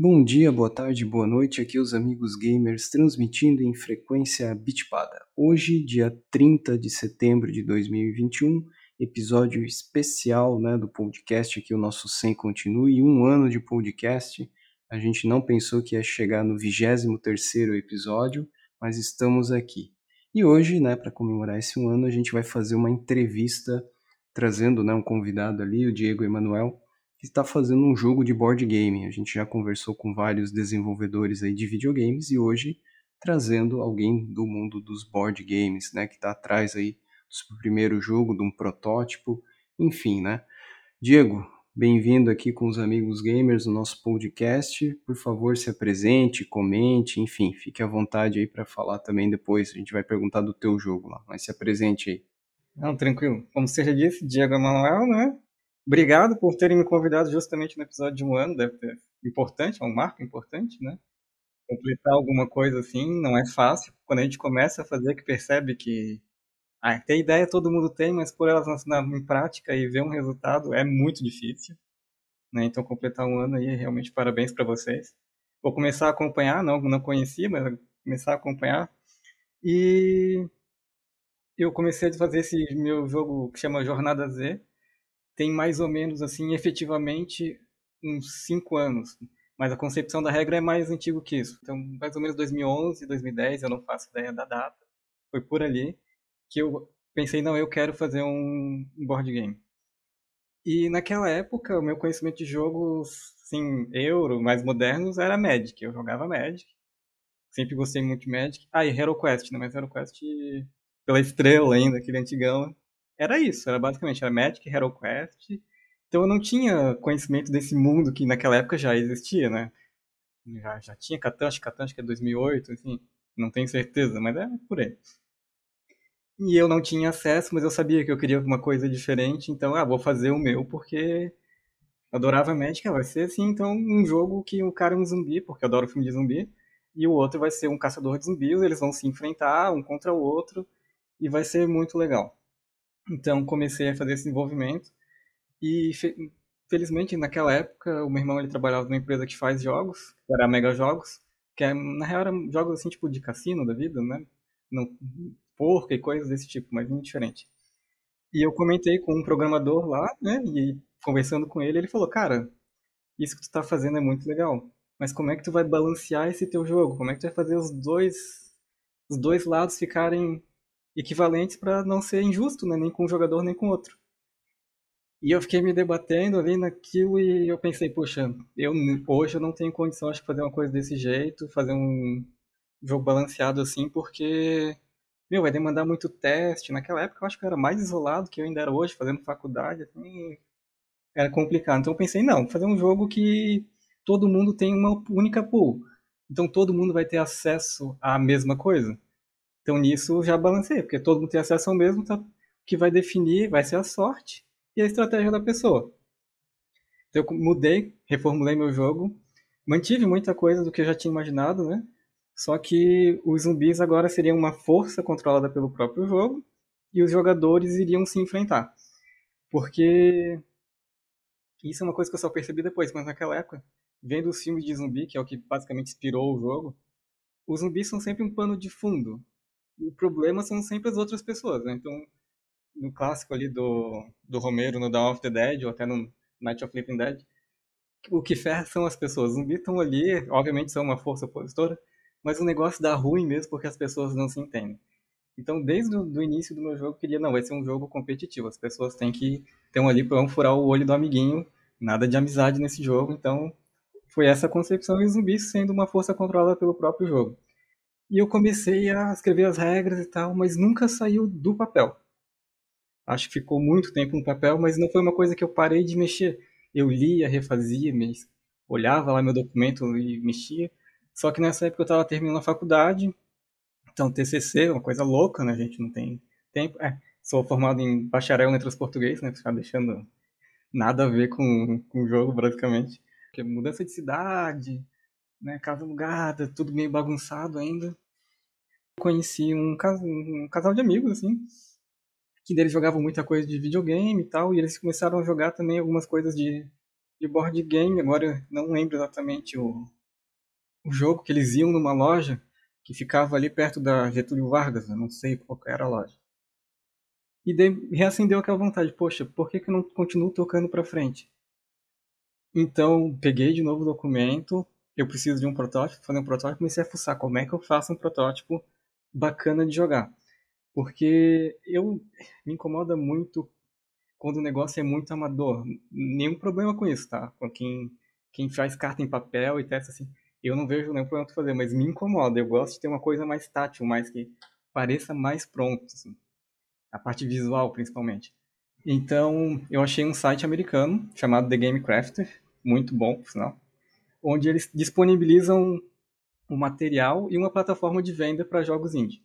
Bom dia, boa tarde, boa noite, aqui os amigos gamers transmitindo em frequência bitpada. Hoje, dia 30 de setembro de 2021, episódio especial né, do podcast aqui, o nosso Sem Continue, um ano de podcast. A gente não pensou que ia chegar no 23º episódio, mas estamos aqui. E hoje, né, para comemorar esse um ano, a gente vai fazer uma entrevista trazendo né, um convidado ali, o Diego Emanuel, que está fazendo um jogo de board game. A gente já conversou com vários desenvolvedores aí de videogames e hoje trazendo alguém do mundo dos board games, né, que está atrás aí do primeiro jogo, de um protótipo, enfim, né. Diego, bem-vindo aqui com os amigos gamers no nosso podcast. Por favor, se apresente, comente, enfim, fique à vontade aí para falar também depois. A gente vai perguntar do teu jogo lá, mas se apresente aí. Não, tranquilo. Como você já disse, Diego Emanuel, né? Obrigado por terem me convidado justamente no episódio de um ano, deve ter importante, é um marco importante, né? Completar alguma coisa assim não é fácil. Quando a gente começa a fazer, que percebe que ah, ter ideia todo mundo tem, mas por elas na, em prática e ver um resultado é muito difícil. Né? Então completar um ano aí, realmente parabéns para vocês. Vou começar a acompanhar, não, não conhecia, mas começar a acompanhar. E eu comecei a fazer esse meu jogo que chama Jornada Z, tem mais ou menos, assim, efetivamente, uns cinco anos. Mas a concepção da regra é mais antigo que isso. Então, mais ou menos 2011, 2010, eu não faço ideia da data. Foi por ali que eu pensei, não, eu quero fazer um board game. E naquela época, o meu conhecimento de jogos, assim, euro, mais modernos, era Magic. Eu jogava Magic. Sempre gostei muito de Magic. Ah, e Hero Quest, né? Mas Hero Quest pela estrela ainda, aquele antigão era isso, era basicamente era Magic, Hero Quest. Então eu não tinha conhecimento desse mundo que naquela época já existia, né? Já, já tinha Catan, acho que Catan acho que é 2008, assim, não tenho certeza, mas é por aí. E eu não tinha acesso, mas eu sabia que eu queria alguma coisa diferente, então, ah, vou fazer o meu porque adorava Magic, ah, vai ser assim, então um jogo que o cara é um zumbi, porque eu adoro filme de zumbi, e o outro vai ser um caçador de zumbis, eles vão se enfrentar um contra o outro, e vai ser muito legal. Então comecei a fazer esse envolvimento e felizmente naquela época o meu irmão ele trabalhava numa empresa que faz jogos, que era Mega Jogos, que é, na real eram jogos assim tipo de cassino da vida, né? Não, porca e coisas desse tipo, mas muito diferente. E eu comentei com um programador lá, né? E conversando com ele, ele falou: "Cara, isso que tu tá fazendo é muito legal, mas como é que tu vai balancear esse teu jogo? Como é que tu vai fazer os dois os dois lados ficarem equivalentes para não ser injusto, né? nem com um jogador nem com outro. E eu fiquei me debatendo ali naquilo e eu pensei, poxa, eu hoje eu não tenho condição de fazer uma coisa desse jeito, fazer um jogo balanceado assim, porque meu, vai demandar muito teste. Naquela época eu acho que eu era mais isolado que eu ainda era hoje, fazendo faculdade, assim, era complicado. Então eu pensei, não, fazer um jogo que todo mundo tem uma única pool. Então todo mundo vai ter acesso à mesma coisa. Então nisso já balancei, porque todo mundo tem acesso ao mesmo, tá? que vai definir vai ser a sorte e a estratégia da pessoa. Então eu mudei, reformulei meu jogo, mantive muita coisa do que eu já tinha imaginado, né? Só que os zumbis agora seriam uma força controlada pelo próprio jogo e os jogadores iriam se enfrentar. Porque isso é uma coisa que eu só percebi depois, mas naquela época, vendo os filmes de zumbi, que é o que basicamente inspirou o jogo, os zumbis são sempre um pano de fundo o problema são sempre as outras pessoas, né? Então, no clássico ali do, do Romero, no Dawn of the Dead, ou até no Night of Living Dead, o que ferra são as pessoas. Os zumbis estão ali, obviamente são uma força opositora, mas o negócio dá ruim mesmo porque as pessoas não se entendem. Então, desde o início do meu jogo, eu queria, não, vai ser um jogo competitivo. As pessoas têm que um ali para furar o olho do amiguinho, nada de amizade nesse jogo. Então, foi essa concepção e zumbis sendo uma força controlada pelo próprio jogo. E eu comecei a escrever as regras e tal, mas nunca saiu do papel. Acho que ficou muito tempo no papel, mas não foi uma coisa que eu parei de mexer. Eu lia, refazia, olhava lá meu documento e mexia. Só que nessa época eu estava terminando a faculdade, então TCC, uma coisa louca, né? A gente não tem tempo. É, sou formado em bacharel em letras português, né? Ficar deixando nada a ver com, com o jogo, praticamente. Porque mudança de cidade, né, casa alugada, tudo meio bagunçado ainda. Conheci um, cas um casal de amigos, assim, que deles jogavam muita coisa de videogame e tal, e eles começaram a jogar também algumas coisas de de board game, agora não lembro exatamente o, o jogo, que eles iam numa loja que ficava ali perto da Getúlio Vargas, eu não sei qual era a loja. E daí reacendeu aquela vontade, poxa, por que, que eu não continuo tocando para frente? Então, peguei de novo o documento, eu preciso de um protótipo, fazer um protótipo, comecei a fuçar como é que eu faço um protótipo bacana de jogar. Porque eu me incomoda muito quando o negócio é muito amador. Nenhum problema com isso, tá? Com quem, quem faz carta em papel e testa assim, eu não vejo nenhum problema fazer, mas me incomoda. Eu gosto de ter uma coisa mais tátil, mais que pareça mais pronto, assim. A parte visual, principalmente. Então, eu achei um site americano chamado The Game Crafter, muito bom, por sinal, onde eles disponibilizam o material e uma plataforma de venda para jogos indie.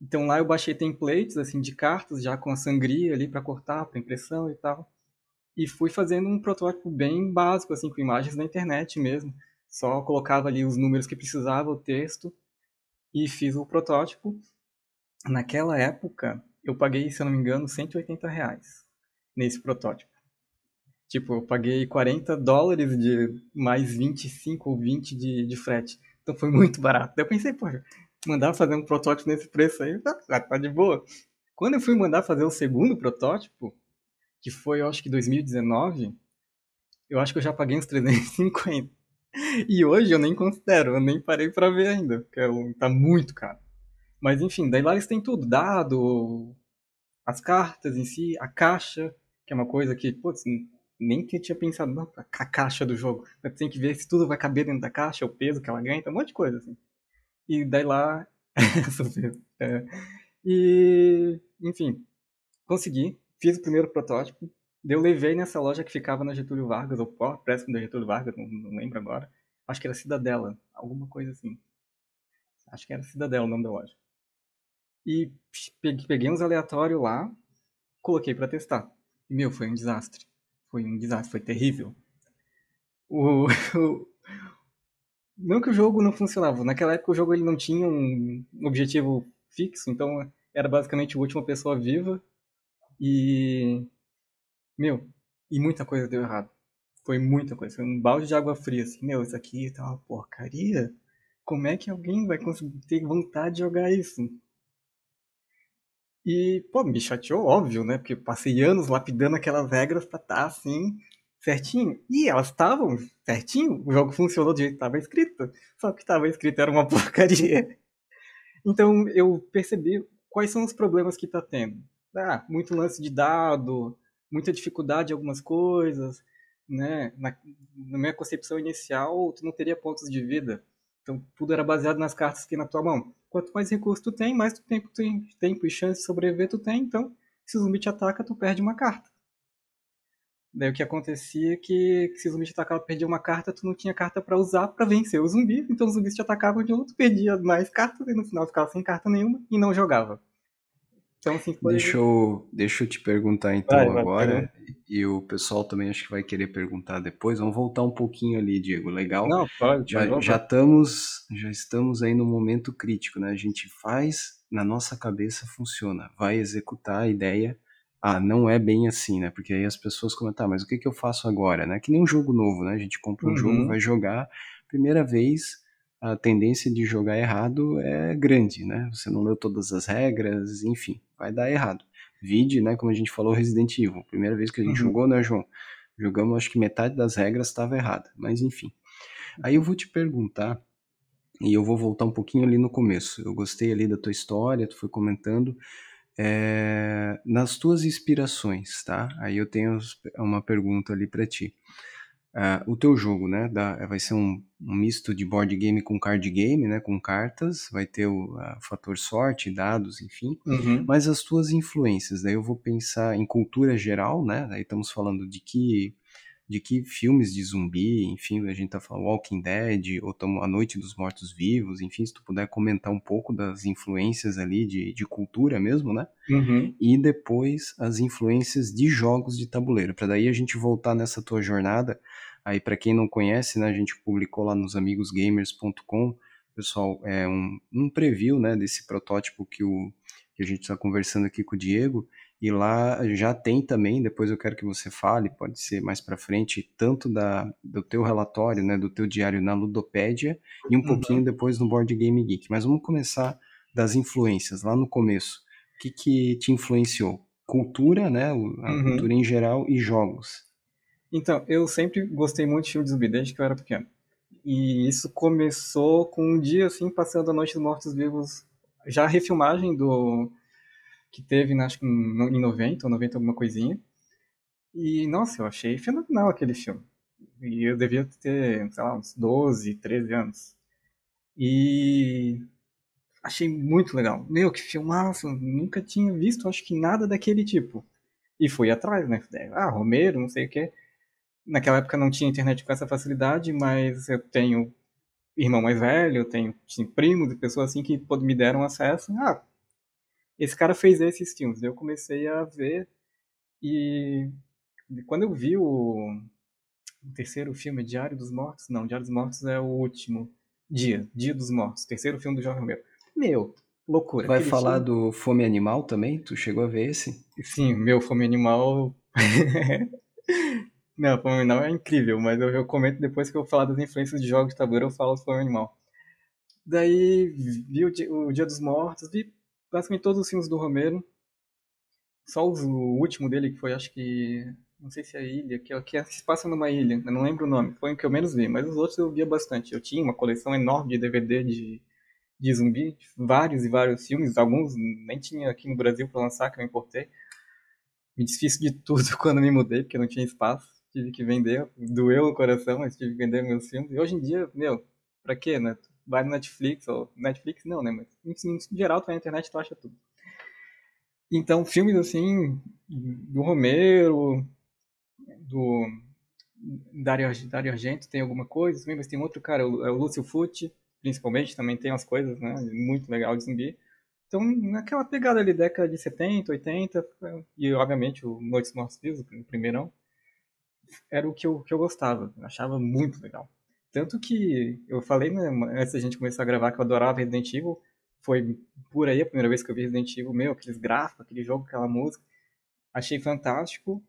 Então lá eu baixei templates assim de cartas já com a sangria ali para cortar, para impressão e tal. E fui fazendo um protótipo bem básico assim com imagens da internet mesmo. Só colocava ali os números que precisava, o texto e fiz o protótipo. Naquela época eu paguei, se eu não me engano, 180 reais nesse protótipo. Tipo, eu paguei 40 dólares de mais 25 ou 20 de, de frete. Então foi muito barato. Daí eu pensei, poxa, mandar fazer um protótipo nesse preço aí, tá, tá de boa. Quando eu fui mandar fazer o segundo protótipo, que foi, eu acho que 2019, eu acho que eu já paguei uns 350. E hoje eu nem considero, eu nem parei para ver ainda, porque é tá muito caro. Mas enfim, daí lá eles têm tudo, dado, as cartas em si, a caixa, que é uma coisa que, putz, nem que eu tinha pensado, não, a caixa do jogo. Tem que ver se tudo vai caber dentro da caixa, o peso que ela ganha, então um monte de coisa, assim. E daí lá. é, e, enfim, consegui. Fiz o primeiro protótipo. Eu levei nessa loja que ficava na Getúlio Vargas, ou próximo da Getúlio Vargas, não, não, lembro agora. Acho que era Cidadela, alguma coisa assim. Acho que era Cidadela o nome da loja. E peguei uns aleatórios lá, coloquei para testar. E, meu, foi um desastre. Foi um desastre, foi terrível. O, o, não que o jogo não funcionava. Naquela época o jogo ele não tinha um objetivo fixo, então era basicamente a última pessoa viva. E. Meu, e muita coisa deu errado. Foi muita coisa. Foi um balde de água fria, assim. Meu, isso aqui tá uma porcaria. Como é que alguém vai conseguir ter vontade de jogar isso? E, pô, me chateou, óbvio, né? Porque passei anos lapidando aquelas regras pra estar tá, assim, certinho. E elas estavam certinho, o jogo funcionou do jeito que estava escrito, só que estava escrito era uma porcaria. Então eu percebi quais são os problemas que está tendo. Ah, muito lance de dado, muita dificuldade em algumas coisas, né? Na, na minha concepção inicial, tu não teria pontos de vida. Então tudo era baseado nas cartas que na tua mão. Quanto mais recurso tu tem, mais tu tempo, tu tem, tempo e chance de sobreviver tu tem. Então, se o zumbi te ataca, tu perde uma carta. Daí o que acontecia é que se o zumbi te atacava, perdia uma carta, tu não tinha carta para usar para vencer o zumbi, então os zumbis te atacavam de outro, perdia mais cartas e no final ficava sem carta nenhuma e não jogava. Então, assim, foi... deixa, eu, deixa eu te perguntar então vai, agora, vai, e o pessoal também acho que vai querer perguntar depois. Vamos voltar um pouquinho ali, Diego. Legal? Não, pode. Já, já, estamos, já estamos aí no momento crítico, né? A gente faz, na nossa cabeça funciona, vai executar a ideia ah, não é bem assim, né? Porque aí as pessoas comentam, tá, mas o que, que eu faço agora, né? Que nem um jogo novo, né? A gente compra um uhum. jogo, vai jogar, primeira vez, a tendência de jogar errado é grande, né? Você não leu todas as regras, enfim, vai dar errado. Vide, né, como a gente falou, Resident Evil. Primeira vez que a gente uhum. jogou, né, João? Jogamos, acho que metade das regras estava errada, mas enfim. Aí eu vou te perguntar, e eu vou voltar um pouquinho ali no começo. Eu gostei ali da tua história, tu foi comentando, é, nas tuas inspirações, tá? Aí eu tenho uma pergunta ali para ti. Uh, o teu jogo, né, dá, vai ser um, um, misto de board game com card game, né, com cartas, vai ter o uh, fator sorte, dados, enfim, uhum. mas as tuas influências, daí eu vou pensar em cultura geral, né, daí estamos falando de que de que filmes de zumbi, enfim, a gente tá falando Walking Dead, ou tamo A Noite dos Mortos Vivos, enfim, se tu puder comentar um pouco das influências ali de, de cultura mesmo, né? Uhum. E depois as influências de jogos de tabuleiro, para daí a gente voltar nessa tua jornada. Aí, para quem não conhece, né, a gente publicou lá nos amigosgamers.com, pessoal, é um, um preview, né, desse protótipo que, o, que a gente está conversando aqui com o Diego, E lá já tem também, depois eu quero que você fale, pode ser mais para frente, tanto da, do teu relatório, né, do teu diário na Ludopédia e um uhum. pouquinho depois no Board Game Geek. Mas vamos começar das influências, lá no começo. O que, que te influenciou? Cultura, né, a uhum. cultura em geral e jogos. Então, eu sempre gostei muito de filme de zumbi desde que eu era pequeno. E isso começou com um dia assim, passando a Noite dos Mortos Vivos, já a refilmagem do que teve, né, acho que em 90 ou 90 alguma coisinha. E, nossa, eu achei fenomenal aquele filme. E eu devia ter, sei lá, uns 12, 13 anos. E achei muito legal. Meu, que filmaço! Nunca tinha visto, acho que nada daquele tipo. E fui atrás, né? Ah, Romero, não sei o quê. Naquela época não tinha internet com essa facilidade, mas eu tenho irmão mais velho, eu tenho, tenho primo de pessoas assim que me deram acesso. Ah, esse cara fez esses filmes. Eu comecei a ver e quando eu vi o, o terceiro filme, Diário dos Mortos, não, Diário dos Mortos é o último, Dia, Dia dos Mortos, terceiro filme do Jorge Romero. Meu, loucura. Vai falar filme... do Fome Animal também? Tu chegou a ver esse? Sim, meu Fome Animal. não, Fome Animal é incrível, mas eu, eu comento depois que eu falar das influências de jogos de tabuleiro, eu falo Fome Animal. Daí vi o Dia, o Dia dos Mortos, vi basicamente todos os filmes do Romero. Só o último dele, que foi, acho que. Não sei se é ilha, que, é, que é, se passa numa ilha, eu não lembro o nome. Foi o que eu menos vi, mas os outros eu via bastante. Eu tinha uma coleção enorme de DVD de, de zumbi, vários e vários filmes, alguns nem tinha aqui no Brasil para lançar, que eu importei. Me desfiz de tudo quando me mudei, porque não tinha espaço. Tive que vender, doeu o coração, mas tive que vender meus filmes. E hoje em dia, meu, pra quê, né? vai no Netflix, ou Netflix não, né? Mas em, geral, tu vai na internet tu acha tudo. Então, filmes assim, do Romero, do Dario, Dario Argento tem alguma coisa também, mas tem outro cara, é o Lúcio Fucci, principalmente, também tem umas coisas, né? Muito legal de zumbi. Então, naquela pegada ali, década de 70, 80, e obviamente o Noites Mortos Vivos, o primeirão, era o que eu, que eu gostava, eu achava muito legal. Tanto que eu falei, né, antes da gente começar a gravar, que eu adorava Resident Evil. Foi por aí a primeira vez que eu vi Resident Evil, meu, aqueles gráficos, aquele jogo, aquela música. Achei fantástico.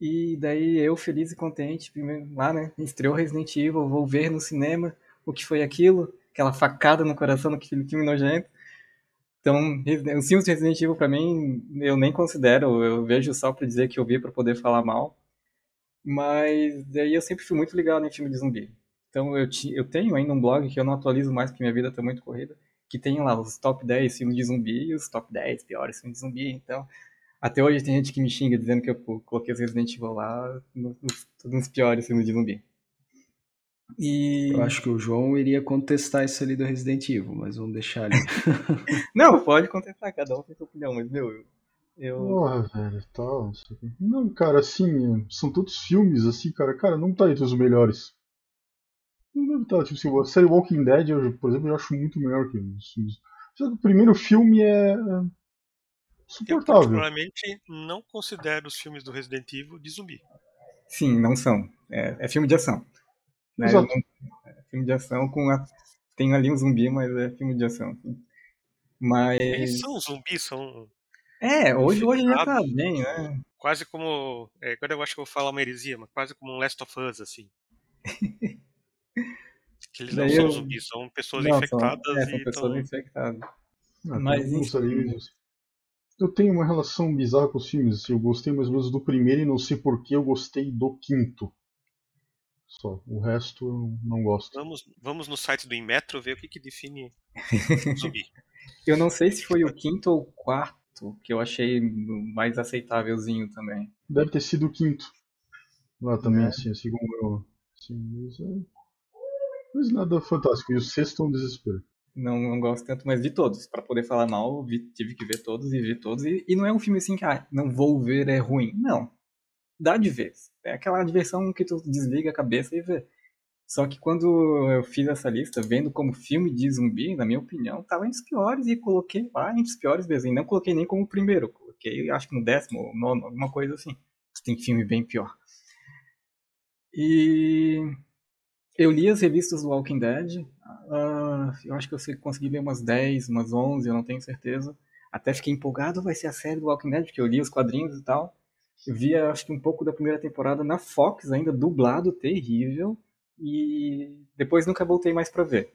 E daí eu, feliz e contente, primeiro, lá, né, estreou Resident Evil, vou ver no cinema o que foi aquilo, aquela facada no coração daquele filme nojento. Então, os filmes de Resident Evil, pra mim, eu nem considero, eu vejo só pra dizer que eu vi pra poder falar mal. Mas daí eu sempre fui muito ligado em filme de zumbi. Então eu, te, eu tenho ainda um blog que eu não atualizo mais porque minha vida está muito corrida, que tem lá os top 10 filmes de zumbi e os top 10 piores filmes de zumbi. Então, até hoje tem gente que me xinga dizendo que eu coloquei os Resident Evil lá nos, nos piores filmes de zumbi. E... Eu acho que o João iria contestar isso ali do Resident Evil, mas vamos deixar ali. não, pode contestar, cada um tem sua opinião, mas meu, eu. Eu... Porra, velho, tal. Tá, não, cara, assim, são todos filmes, assim, cara, cara, não tá entre os melhores. Não deve estar. Tipo assim, a série Walking Dead, eu, por exemplo, eu acho muito melhor que os filmes. Só que o primeiro filme é. suportável. Eu, particularmente, não considero os filmes do Resident Evil de zumbi. Sim, não são. É, é filme de ação. Né? Exato. É filme de ação com. A... Tem ali um zumbi, mas é filme de ação. Assim. Mas. Eles são zumbis, são. É, hoje, hoje já tá bem, né? Quase como. É, agora eu acho que eu vou falar uma heresia, mas quase como um Last of Us, assim. Que eles não são zumbis, são pessoas não, infectadas. São, é, são pessoas tão... infectadas. Ah, Mas Eu tenho uma relação bizarra com os filmes. Assim, eu gostei mais ou menos do primeiro e não sei por que eu gostei do quinto. Só. O resto eu não gosto. Vamos, vamos no site do Inmetro ver o que, que define zumbi. eu não sei se foi o quinto ou o quarto que eu achei mais aceitávelzinho também. Deve ter sido o quinto. Lá também, é. assim, segundo eu. Sim, mas é. Mas nada fantástico. E o sexto é um desespero. Não, não gosto tanto, mas vi todos. para poder falar mal, vi, tive que ver todos e vi todos. E, e, não é um filme assim que, ah, não vou ver, é ruim. Não. Dá de ver. É aquela diversão que tu desliga a cabeça e vê. Só que quando eu fiz essa lista, vendo como filme de zumbi, na minha opinião, tava entre os piores e coloquei lá entre os piores mesmo. E não coloquei nem como primeiro. Coloquei, acho que no décimo, nono, alguma coisa assim. Tem filme bem pior. E eu li as revistas do Walking Dead. Uh, eu acho que eu consegui ler umas 10, umas 11, eu não tenho certeza. Até fiquei empolgado, vai ser a série do Walking Dead, porque eu li os quadrinhos e tal. Eu via, acho que um pouco da primeira temporada na Fox, ainda dublado, terrível. E depois nunca voltei mais para ver.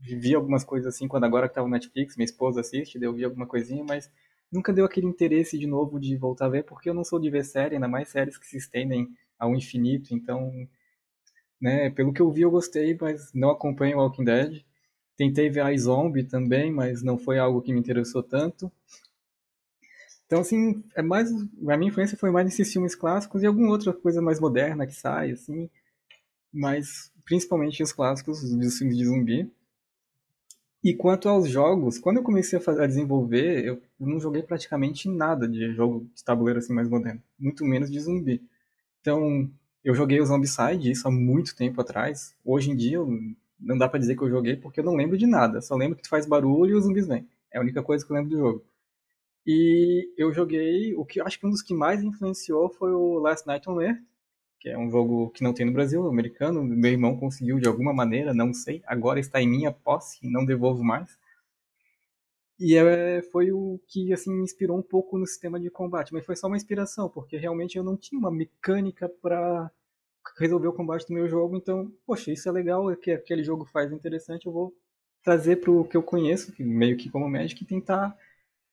Vi algumas coisas assim, quando agora que tava no Netflix, minha esposa assiste, eu vi alguma coisinha, mas nunca deu aquele interesse de novo de voltar a ver, porque eu não sou de ver série, ainda mais séries que se estendem ao infinito, então, né, pelo que eu vi eu gostei, mas não acompanho Walking Dead. Tentei ver a Zombie também, mas não foi algo que me interessou tanto. Então, assim, é mais. A minha influência foi mais nesses filmes clássicos e alguma outra coisa mais moderna que sai, assim. Mas principalmente os clássicos dos filmes de zumbi. E quanto aos jogos, quando eu comecei a, fazer, a desenvolver, eu não joguei praticamente nada de jogo de tabuleiro assim mais moderno, muito menos de zumbi. Então, eu joguei o Zombicide, isso há muito tempo atrás. Hoje em dia, não dá para dizer que eu joguei porque eu não lembro de nada. Só lembro que tu faz barulho e os zumbis vêm. É a única coisa que eu lembro do jogo. E eu joguei, o que acho que um dos que mais influenciou foi o Last Night on Earth, que é um jogo que não tem no Brasil, americano. Meu irmão conseguiu de alguma maneira, não sei. Agora está em minha posse e não devolvo mais. E é, foi o que assim me inspirou um pouco no sistema de combate, mas foi só uma inspiração, porque realmente eu não tinha uma mecânica para resolver o combate do meu jogo, então, poxa, isso é legal, é que aquele jogo faz interessante, eu vou trazer para o que eu conheço, meio que como Magic, e tentar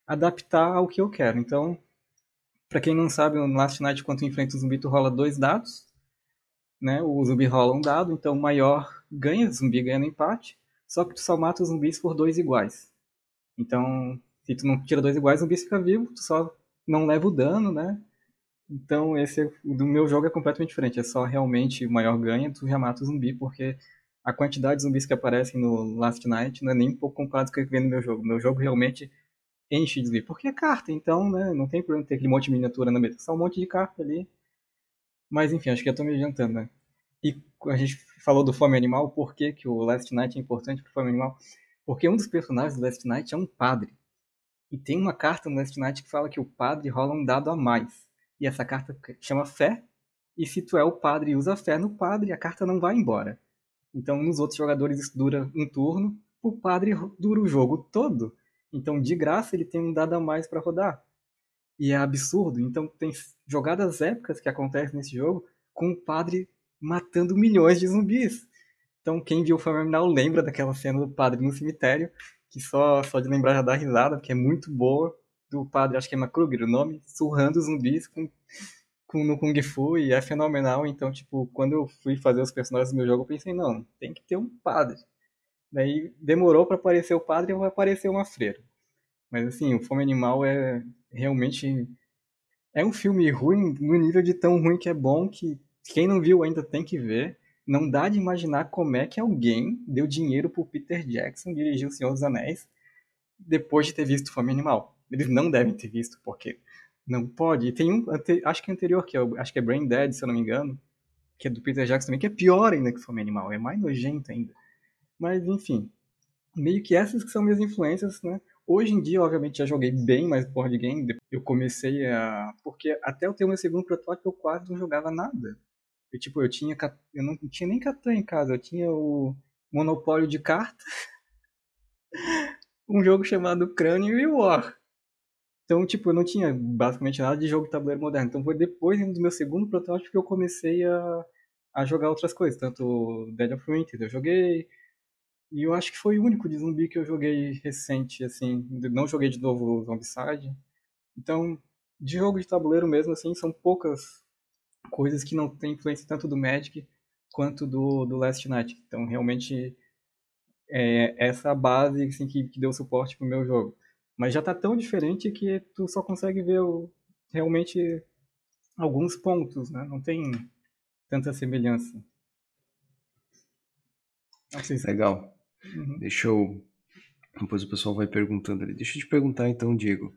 adaptar ao que eu quero. Então, para quem não sabe, no Last Night, quando tu enfrenta o zumbi, tu rola dois dados, né? O zumbi rola um dado, então o maior ganha, o zumbi ganha no empate, só que tu só mata os zumbis por dois iguais. Então, se tu não tira dois iguais, o zumbi fica vivo, tu só não leva o dano, né? Então, esse é, do meu jogo é completamente diferente. É só realmente o maior ganha, tu já mata o zumbi, porque a quantidade de zumbis que aparecem no Last Night não é nem um pouco comparado com o que vem no meu jogo. Meu jogo realmente enche de zumbi, porque é carta, então, né, não tem problema ter aquele monte de miniatura na mesa, só um monte de carta ali. Mas enfim, acho que eu tô me adiantando, né? E a gente falou do Fome Animal, por que, que o Last Night é importante pro Fome Animal? Porque um dos personagens do Last Night é um padre. E tem uma carta no Last Night que fala que o padre rola um dado a mais. E essa carta chama fé. E se tu é o padre e usa fé no padre, a carta não vai embora. Então, nos outros jogadores isso dura um turno, o padre dura o jogo todo. Então, de graça, ele tem um dado a mais para rodar. E é absurdo. Então, tem jogadas épicas que acontecem nesse jogo com o padre matando milhões de zumbis. Então, quem viu o Phenomenal lembra daquela cena do padre no cemitério, que só, só de lembrar já dá risada, porque é muito boa. Do padre, acho que é Makruger o nome, surrando zumbis com, com, no Kung Fu e é fenomenal. Então, tipo, quando eu fui fazer os personagens do meu jogo, eu pensei, não, tem que ter um padre. Daí demorou para aparecer o padre e vai aparecer uma freira. Mas assim, o Fome Animal é realmente é um filme ruim no nível de tão ruim que é bom que quem não viu ainda tem que ver. Não dá de imaginar como é que alguém deu dinheiro pro Peter Jackson dirigir O Senhor dos Anéis depois de ter visto Fome Animal. Eles não devem ter visto, porque não pode. E tem um, acho que é anterior, que é, acho que é Brain Dead, se eu não me engano, que é do Peter Jackson também, que é pior ainda que Fome Animal, é mais nojento ainda. Mas, enfim, meio que essas que são minhas influências, né? Hoje em dia, obviamente, já joguei bem mais board game. Eu comecei a... Porque até eu ter o meu segundo protótipo, eu quase não jogava nada. Eu, tipo, eu tinha... Eu não tinha nem Catan em casa. Eu tinha o Monopólio de Carta. um jogo chamado Crânio e War. Então, tipo, eu não tinha basicamente nada de jogo de tabuleiro moderno. Então foi depois do meu segundo protótipo que eu comecei a, a jogar outras coisas. Tanto Dead of Winter eu joguei, e eu acho que foi o único de zumbi que eu joguei recente, assim. Não joguei de novo Zombicide. Então, de jogo de tabuleiro mesmo, assim, são poucas coisas que não têm influência tanto do Magic quanto do, do Last Night. Então, realmente, é essa base assim, que, que deu suporte pro meu jogo. Mas já tá tão diferente que tu só consegue ver o, realmente alguns pontos, né? Não tem tanta semelhança. Não sei se... Legal. Uhum. Deixa eu. Depois o pessoal vai perguntando ali. Deixa eu te perguntar então, Diego.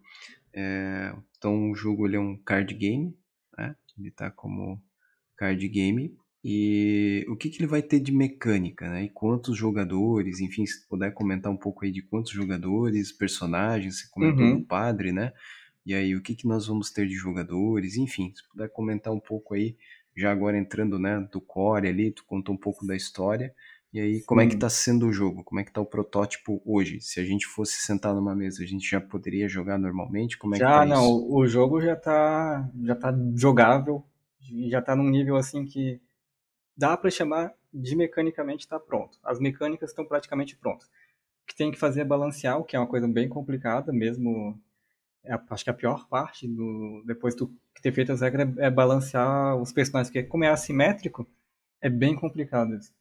É... Então o jogo ele é um card game, né? Ele tá como card game. E o que, que ele vai ter de mecânica, né? E quantos jogadores, enfim, se puder comentar um pouco aí de quantos jogadores, personagens, você comentou uhum. do padre, né? E aí, o que, que nós vamos ter de jogadores, enfim, se puder comentar um pouco aí, já agora entrando, né, do core ali, tu contou um pouco da história, E aí, como é que tá sendo o jogo? Como é que tá o protótipo hoje? Se a gente fosse sentar numa mesa, a gente já poderia jogar normalmente? Como é já, que tá não, isso? o jogo já tá, já tá jogável, já tá num nível assim que dá para chamar de mecanicamente tá pronto. As mecânicas estão praticamente prontas. O que tem que fazer é balancear, o que é uma coisa bem complicada, mesmo é, acho que a pior parte do depois de ter feito as regras é, é balancear os personagens, porque como é assimétrico, é bem complicado isso.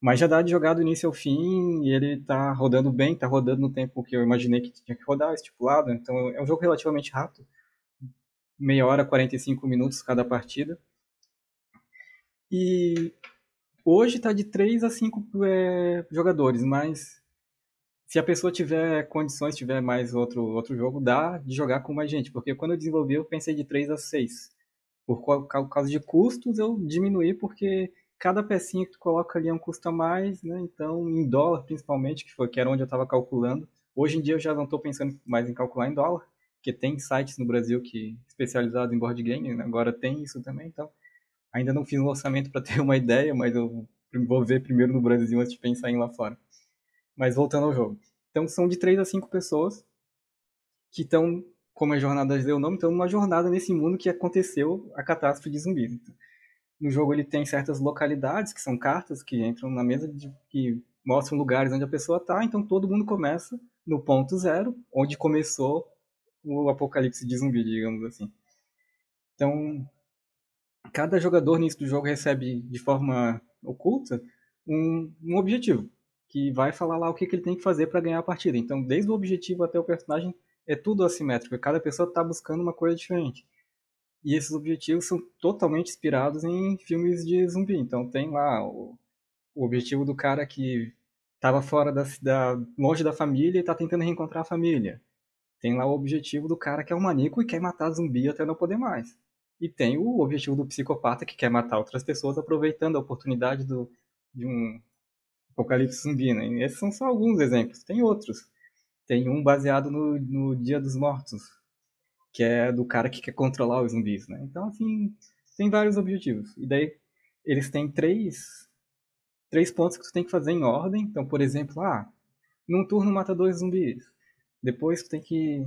Mas já dá de jogar do início ao fim e ele tá rodando bem, tá rodando no tempo que eu imaginei que tinha que rodar, estipulado. Então é um jogo relativamente rápido. Meia hora, 45 minutos cada partida. E hoje tá de 3 a 5 é, jogadores, mas se a pessoa tiver condições, tiver mais outro, outro jogo, dá de jogar com mais gente. Porque quando eu desenvolvi, eu pensei de 3 a 6. Por causa de custos, eu diminuí porque cada pecinha que tu coloca ali é um custo a mais, né? Então, em dólar principalmente, que foi que era onde eu estava calculando. Hoje em dia eu já não estou pensando mais em calcular em dólar, porque tem sites no Brasil que especializados em board game, né? agora tem isso também, então ainda não fiz um orçamento para ter uma ideia, mas eu vou ver primeiro no Brasil antes de pensar em lá fora. Mas voltando ao jogo. Então são de 3 a 5 pessoas que estão, como a jornada deu o nome, estão numa jornada nesse mundo que aconteceu a catástrofe de zumbis. Então, no jogo ele tem certas localidades, que são cartas que entram na mesa de, que mostram lugares onde a pessoa está, então todo mundo começa no ponto zero, onde começou o apocalipse de zumbi, digamos assim. Então, cada jogador nisso do jogo recebe de forma oculta um, um objetivo, que vai falar lá o que, que ele tem que fazer para ganhar a partida. Então, desde o objetivo até o personagem, é tudo assimétrico, cada pessoa está buscando uma coisa diferente. E esses objetivos são totalmente inspirados em filmes de zumbi. Então tem lá o, o objetivo do cara que estava fora da, longe da família e está tentando reencontrar a família. Tem lá o objetivo do cara que é um maníaco e quer matar zumbi até não poder mais. E tem o objetivo do psicopata que quer matar outras pessoas aproveitando a oportunidade do, de um apocalipse zumbi. Né? E esses são só alguns exemplos. Tem outros. Tem um baseado no, no Dia dos Mortos, que é do cara que quer controlar os zumbis, né? Então, assim, tem vários objetivos. E daí, eles têm três, três pontos que tu tem que fazer em ordem. Então, por exemplo, ah, num turno mata dois zumbis. Depois tu tem que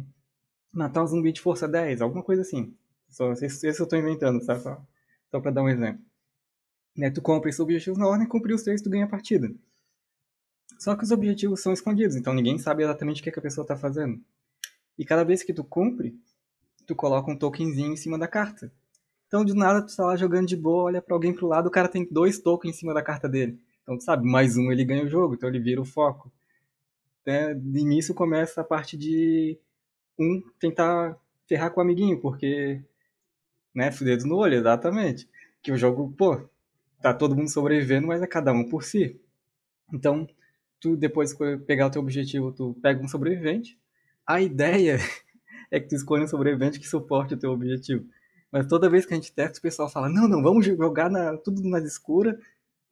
matar um zumbi de força 10, alguma coisa assim. Só, esse, esse eu estou inventando, tá? Só, só para dar um exemplo. Né, tu compra esses objetivos na ordem, cumprir os três, tu ganha a partida. Só que os objetivos são escondidos, então ninguém sabe exatamente o que, é que a pessoa está fazendo. E cada vez que tu cumpre, tu coloca um tokenzinho em cima da carta. Então, de nada, tu tá lá jogando de boa, olha para alguém pro lado, o cara tem dois tokens em cima da carta dele. Então, sabe, mais um ele ganha o jogo, então ele vira o foco. É, de início começa a parte de um tentar ferrar com o amiguinho, porque, né, dedo no olho, exatamente. Que o jogo, pô, tá todo mundo sobrevivendo, mas é cada um por si. Então, tu depois de pegar o teu objetivo, tu pega um sobrevivente. A ideia é que tu escolha um sobrevivente que suporte o teu objetivo. Mas toda vez que a gente testa, o pessoal fala, não, não, vamos jogar na, tudo nas escuras,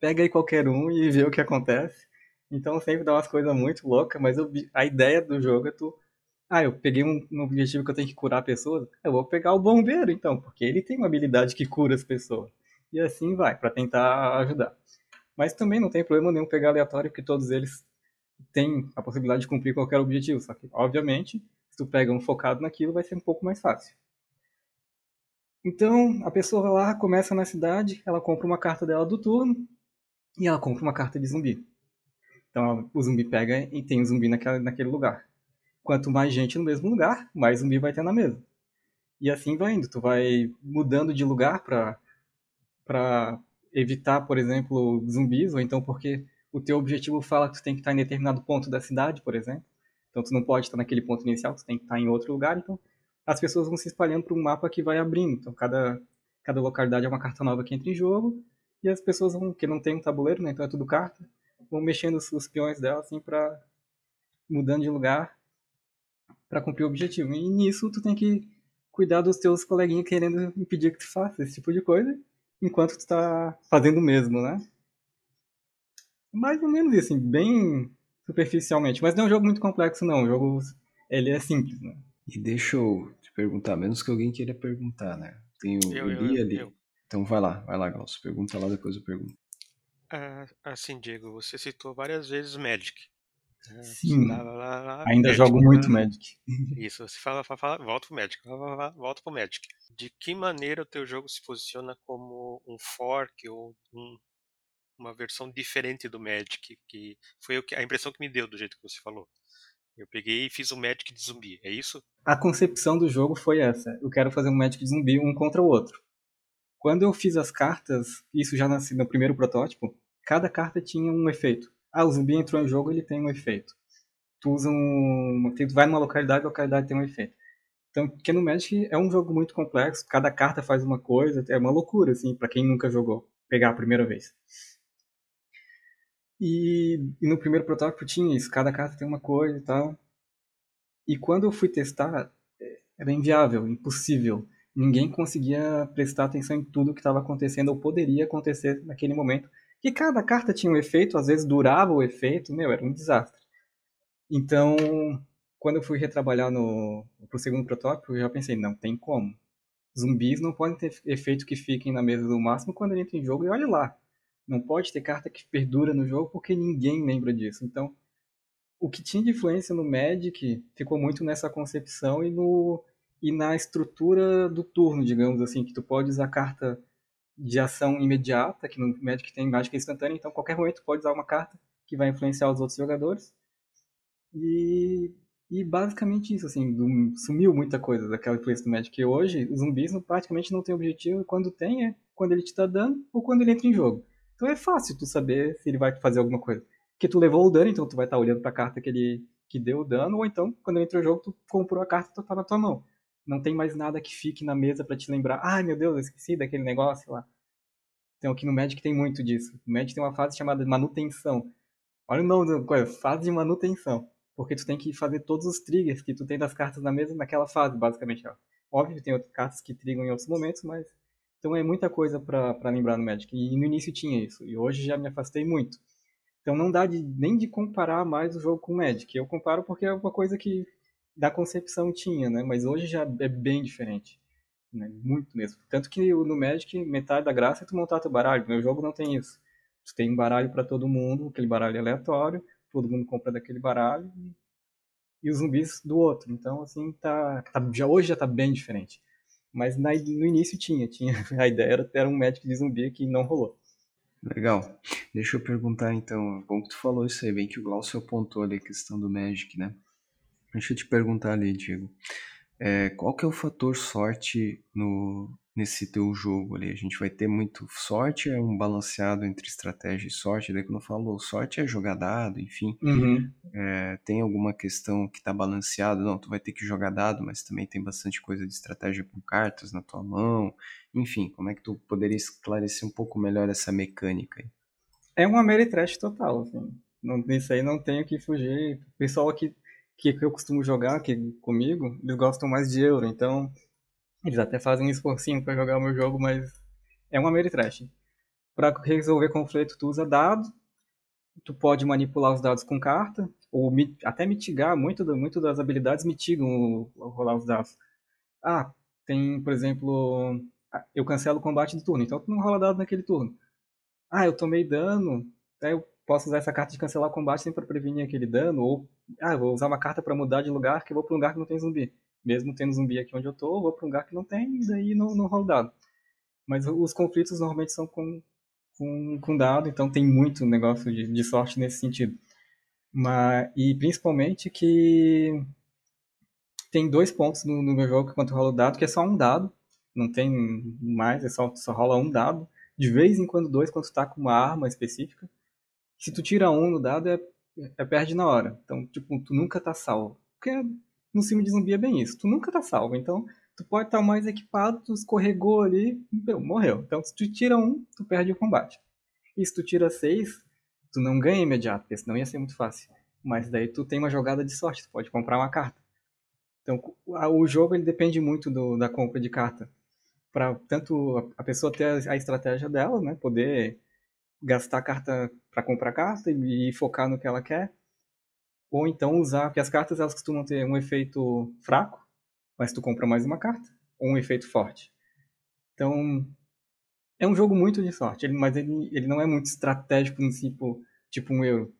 pega aí qualquer um e vê o que acontece. Então sempre dá umas coisas muito loucas, mas a ideia do jogo é tu. Ah, eu peguei um, um objetivo que eu tenho que curar pessoas. Eu vou pegar o bombeiro, então, porque ele tem uma habilidade que cura as pessoas. E assim vai, para tentar ajudar. Mas também não tem problema nenhum pegar aleatório, porque todos eles têm a possibilidade de cumprir qualquer objetivo. Só que, obviamente, se tu pega um focado naquilo, vai ser um pouco mais fácil. Então, a pessoa lá, começa na cidade, ela compra uma carta dela do turno e ela compra uma carta de zumbi. Então, o zumbi pega e tem um zumbi naquela, naquele lugar. Quanto mais gente no mesmo lugar, mais zumbi vai ter na mesa. E assim vai indo. Tu vai mudando de lugar para para evitar, por exemplo, zumbis, ou então porque o teu objetivo fala que tu tem que estar em determinado ponto da cidade, por exemplo. Então tu não pode estar naquele ponto inicial, tu tem que estar em outro lugar. Então as pessoas vão se espalhando para um mapa que vai abrindo. Então cada, cada localidade é uma carta nova que entra em jogo. E as pessoas vão, que não tem um tabuleiro, né, então é tudo carta, vão mexendo os, os peões dela assim para mudando de lugar para cumprir o objetivo. E nisso tu tem que cuidar dos teus coleguinhas querendo impedir que tu faça esse tipo de coisa, enquanto tu está fazendo o mesmo, né? Mais ou menos isso, assim, bem superficialmente. Mas não é um jogo muito complexo, não. O jogo, ele é simples, né? E deixa eu te perguntar, menos que alguém queira perguntar, né? Tem o, Eu, Lee ali. eu. Então vai lá, vai lá, Glaucio. Pergunta lá, depois eu pergunto. Ah, assim, Diego, você citou várias vezes Magic. né? Sim. Lá, lá, lá, lá, Ainda Magic, jogo né? muito Magic. Isso, você fala, fala, fala, volta pro Magic, fala, volta pro Magic. De que maneira o teu jogo se posiciona como um fork ou um- uma versão diferente do Magic? Que foi a impressão que me deu do jeito que você falou. Eu peguei e fiz um Magic de zumbi, é isso? A concepção do jogo foi essa. Eu quero fazer um Magic de zumbi um contra o outro. Quando eu fiz as cartas, isso já nasci no primeiro protótipo, cada carta tinha um efeito. Ah, o zumbi entrou em jogo, ele tem um efeito. Tu usa um, tu vai numa localidade, a localidade tem um efeito. Então, porque no Magic é um jogo muito complexo, cada carta faz uma coisa, é uma loucura assim para quem nunca jogou, pegar a primeira vez. E, e no primeiro protótipo tinha isso, cada carta tem uma coisa e tal. E quando eu fui testar, é, era inviável, impossível. Ninguém conseguia prestar atenção em tudo que estava acontecendo ou poderia acontecer naquele momento. E cada carta tinha um efeito, às vezes durava o efeito, meu, era um desastre. Então, quando eu fui retrabalhar no pro segundo protótipo, eu já pensei, não tem como. Zumbis não podem ter efeito que fiquem na mesa do máximo quando ele entra em jogo e olha lá. Não pode ter carta que perdura no jogo porque ninguém lembra disso. Então, o que tinha de influência no Magic ficou muito nessa concepção e no e na estrutura do turno, digamos assim, que tu pode usar carta de ação imediata, que no Magic tem mágica instantânea, então qualquer momento tu pode usar uma carta que vai influenciar os outros jogadores. E, e basicamente isso, assim, do- sumiu muita coisa daquela influência do Magic. E hoje, os zumbis praticamente não tem objetivo, e quando tem é quando ele te dá dano ou quando ele entra em jogo. Então é fácil tu saber se ele vai fazer alguma coisa. Porque tu levou o dano, então tu vai estar olhando pra carta que ele que deu o dano, ou então, quando entra no jogo, tu comprou a carta e tu tá na tua mão. Não tem mais nada que fique na mesa pra te lembrar, ai meu Deus, eu esqueci daquele negócio lá. Então aqui no Magic tem muito disso. No Magic tem uma fase chamada manutenção. Olha o nome da coisa, fase de manutenção. Porque tu tem que fazer todos os triggers que tu tem das cartas na mesa naquela fase, basicamente. Óbvio que tem outras cartas que trigam em outros momentos, mas. Então é muita coisa pra lembrar no Magic. E no início tinha isso. E hoje já me afastei muito. Então não dá de- nem de comparar mais o jogo com o Magic. Eu comparo porque é uma coisa que da concepção tinha, né? Mas hoje já é bem diferente. Né? Muito mesmo. Tanto que no Magic, metade da graça é tu montar teu baralho. No meu jogo não tem isso. Tu tem um baralho pra todo mundo, aquele baralho aleatório, todo mundo compra daquele baralho e, e os zumbis do outro. Então, assim, tá, tá- já, hoje já tá bem diferente. Mas na- no início tinha, tinha. A ideia era, era um Magic de zumbi que não rolou. Legal. Deixa eu perguntar então, bom que tu falou isso aí, bem que o Glaucio apontou ali a questão do Magic, né? Deixa eu te perguntar ali, Diego. É, qual que é o fator sorte no, nesse teu jogo ali? A gente vai ter muito sorte, é um balanceado entre estratégia e sorte? Daí quando eu falo sorte é jogar dado, enfim. É, tem alguma questão que tá balanceado? Não, tu vai ter que jogar dado, mas também tem bastante coisa de estratégia com cartas na tua mão. Enfim, como é que tu poderia esclarecer um pouco melhor essa mecânica aí? É uma Ameritrash total, assim. Não, isso aí não tenho que fugir. O pessoal aqui que eu costumo jogar aqui comigo, eles gostam mais de euro, então eles até fazem um esforcinho pra jogar o meu jogo, mas é uma Ameritrash. Pra resolver conflito, tu usa dado, tu pode manipular os dados com carta, ou até mitigar, muito, muito das habilidades mitigam o, o rolar os dados. Ah, tem, por exemplo, ah, eu cancelo o combate do turno, então tu não rola dado naquele turno. Ah, eu tomei dano, aí eu posso usar essa carta de cancelar o combate sempre para prevenir aquele dano, ou ah, eu vou usar uma carta para mudar de lugar, que eu vou para um lugar que não tem zumbi. Mesmo tendo zumbi aqui onde eu tô, vou para um lugar que não tem, e daí não, não rolo dado. Mas os conflitos normalmente são com, com, com dado, então tem muito negócio de, de sorte nesse sentido. Mas, e principalmente que tem dois pontos no, no meu jogo quando rola o dado, que é só um dado, não tem mais, é só, só rola um dado. De vez em quando dois, quando tu tá com uma arma específica. Se tu tira um no dado, é, é perde na hora. Então, tipo, tu nunca tá salvo. Porque no filme de zumbi é bem isso. Tu nunca tá salvo. Então, tu pode estar mais equipado, tu escorregou ali, meu, morreu. Então, se tu tira um, tu perde o combate. E se tu tira seis, tu não ganha imediato, porque senão ia ser muito fácil. Mas daí tu tem uma jogada de sorte, tu pode comprar uma carta. Então, o jogo ele depende muito do, da compra de carta. Para tanto a pessoa ter a estratégia dela, né, poder gastar carta para comprar carta e, e focar no que ela quer, ou então usar, porque as cartas elas costumam ter um efeito fraco, mas tu compra mais uma carta, ou um efeito forte. Então, É um jogo muito de sorte, mas ele, ele não é muito estratégico no tipo, tipo um euro.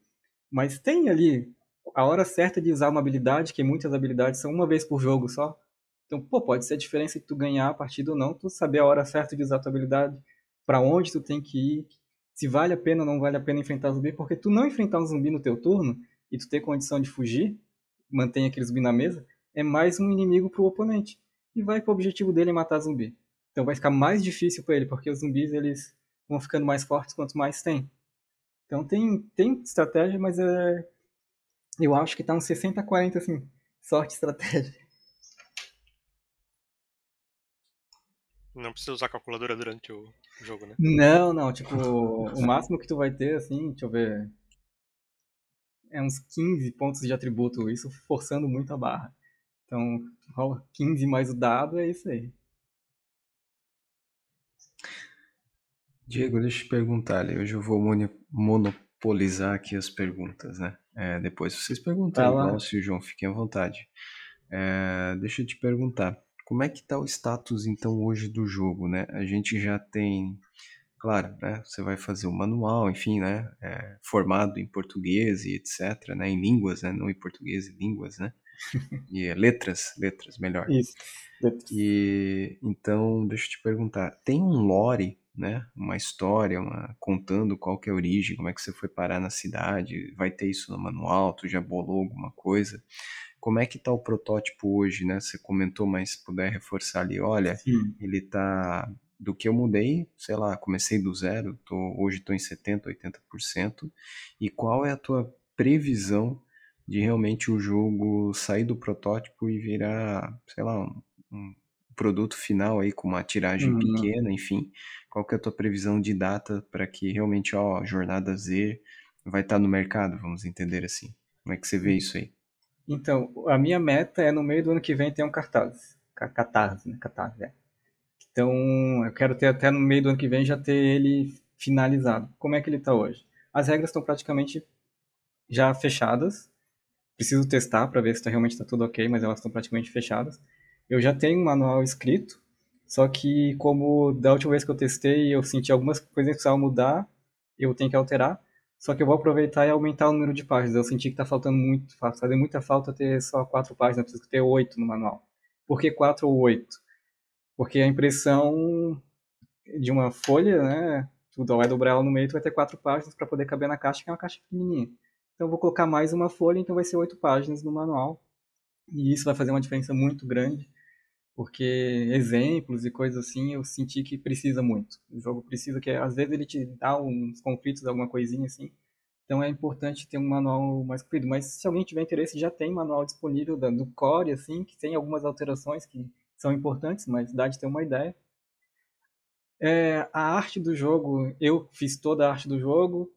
Mas tem ali a hora certa de usar uma habilidade, que muitas habilidades são uma vez por jogo só. Então, pô, pode ser a diferença de tu ganhar a partida ou não, tu saber a hora certa de usar a tua habilidade, para onde tu tem que ir, se vale a pena ou não vale a pena enfrentar zumbi, porque tu não enfrentar um zumbi no teu turno e tu ter condição de fugir, mantém aquele zumbi na mesa, é mais um inimigo pro oponente. E vai pro objetivo dele é matar zumbi. Então vai ficar mais difícil para ele, porque os zumbis eles vão ficando mais fortes quanto mais tem. Então tem, tem estratégia, mas é, eu acho que tá uns 60 a 40 assim, sorte estratégia. Não precisa usar calculadora durante o jogo, né? Não, não, tipo, o máximo que tu vai ter, assim, deixa eu ver. É uns 15 pontos de atributo, isso forçando muito a barra. Então, rola 15 mais o dado, é isso aí. Diego, deixa eu te perguntar ali. Hoje eu vou monopolizar aqui as perguntas, né? É, depois vocês perguntam, igual se o João fique à vontade. É, deixa eu te perguntar. Como é que está o status então hoje do jogo, né? A gente já tem, claro, né? Você vai fazer o manual, enfim, né? É, formado em português e etc, né? Em línguas, né? Não em português, em línguas, né? E é letras, letras, melhor. Isso. Letras. E então, deixa eu te perguntar, tem um lore, né? Uma história, uma contando qual que é a origem, como é que você foi parar na cidade? Vai ter isso no manual? Tu já bolou alguma coisa? Como é que está o protótipo hoje, né? Você comentou, mas se puder reforçar ali, olha, Sim. ele está do que eu mudei, sei lá, comecei do zero, tô, hoje estou em 70%, 80%. E qual é a tua previsão de realmente o jogo sair do protótipo e virar, sei lá, um, um produto final aí com uma tiragem uhum. pequena, enfim. Qual que é a tua previsão de data para que realmente, ó, Jornada Z vai estar tá no mercado, vamos entender assim? Como é que você vê isso aí? Então, a minha meta é no meio do ano que vem ter um cartaz. Catarse, né? Catarse, é. Então, eu quero ter até no meio do ano que vem já ter ele finalizado. Como é que ele está hoje? As regras estão praticamente já fechadas. Preciso testar para ver se tá, realmente está tudo ok, mas elas estão praticamente fechadas. Eu já tenho um manual escrito, só que como da última vez que eu testei eu senti algumas coisas que precisavam mudar, eu tenho que alterar. Só que eu vou aproveitar e aumentar o número de páginas. Eu senti que está faltando muito, fazer muita falta ter só quatro páginas, preciso ter oito no manual. Por que quatro ou oito? Porque a impressão de uma folha, né? Tu vai dobrar ela no meio, tu vai ter quatro páginas para poder caber na caixa, que é uma caixa pequenininha. Então eu vou colocar mais uma folha, então vai ser oito páginas no manual. E isso vai fazer uma diferença muito grande, porque exemplos e coisas assim eu senti que precisa muito. O jogo precisa que às vezes ele te dá uns conflitos, alguma coisinha assim. Então é importante ter um manual mais comprido. Mas se alguém tiver interesse, já tem manual disponível do Core, assim, que tem algumas alterações que são importantes, mas dá de ter uma ideia. É, a arte do jogo, eu fiz toda a arte do jogo,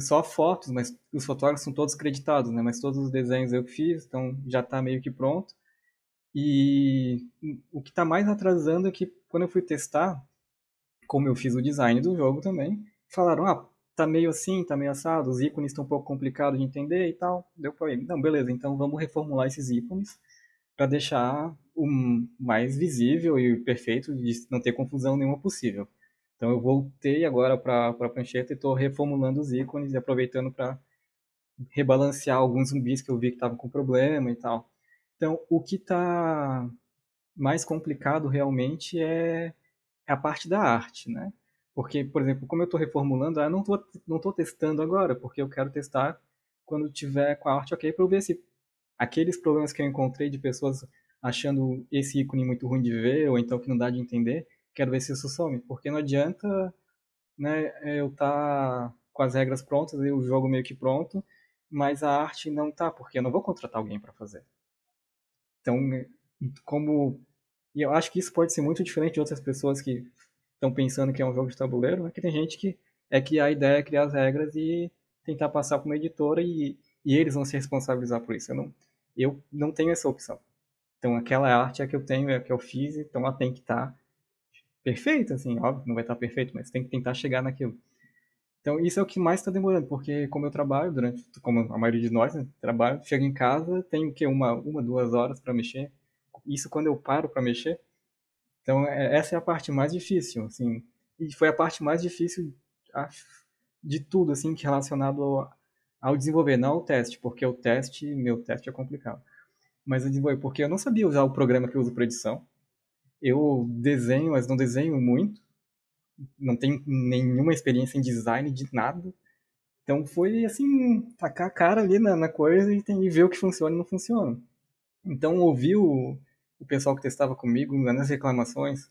só fotos, mas os fotógrafos são todos creditados, né? Mas todos os desenhos eu fiz, então já está meio que pronto. E o que está mais atrasando é que quando eu fui testar, como eu fiz o design do jogo também, falaram, ah, tá meio assim, tá meio assado, os ícones estão um pouco complicados de entender e tal. Deu para ele, não, beleza, então vamos reformular esses ícones para deixar o mais visível e perfeito, de não ter confusão nenhuma possível. Então eu voltei agora para a prancheta e estou reformulando os ícones e aproveitando para rebalancear alguns zumbis que eu vi que estavam com problema e tal. Então, o que está mais complicado realmente é, a parte da arte, né? Porque, por exemplo, como eu estou reformulando, eu não estou não tô testando agora, porque eu quero testar quando tiver com a arte ok, para eu ver se aqueles problemas que eu encontrei de pessoas achando esse ícone muito ruim de ver, ou então que não dá de entender, quero ver se isso some. Porque não adianta né, eu estar tá com as regras prontas e o jogo meio que pronto, mas a arte não tá, porque eu não vou contratar alguém para fazer. Então, como. E eu acho que isso pode ser muito diferente de outras pessoas que estão pensando que é um jogo de tabuleiro, é que tem gente que é que a ideia é criar as regras e tentar passar para uma editora e, e eles vão se responsabilizar por isso. Eu não, eu não tenho essa opção. Então, aquela arte é que eu tenho, é que eu fiz, então ela tem que estar tá perfeita, assim, óbvio, não vai estar tá perfeito, mas tem que tentar chegar naquilo. Então, isso é o que mais está demorando, porque como eu trabalho durante, como a maioria de nós, né, trabalho, chego em casa, tenho que uma, uma, duas horas para mexer. Isso quando eu paro para mexer. Então, é, essa é a parte mais difícil, assim, E foi a parte mais difícil de tudo, assim, relacionado ao, ao desenvolver, não ao teste, porque o teste, meu teste é complicado. Mas eu desenvolver, porque eu não sabia usar o programa que eu uso para edição. Eu desenho, mas não desenho muito. Não tenho nenhuma experiência em design de nada. Então foi assim, tacar a cara ali na, na coisa e, tem, e ver o que funciona e não funciona. Então ouvir o, o pessoal que testava comigo nas reclamações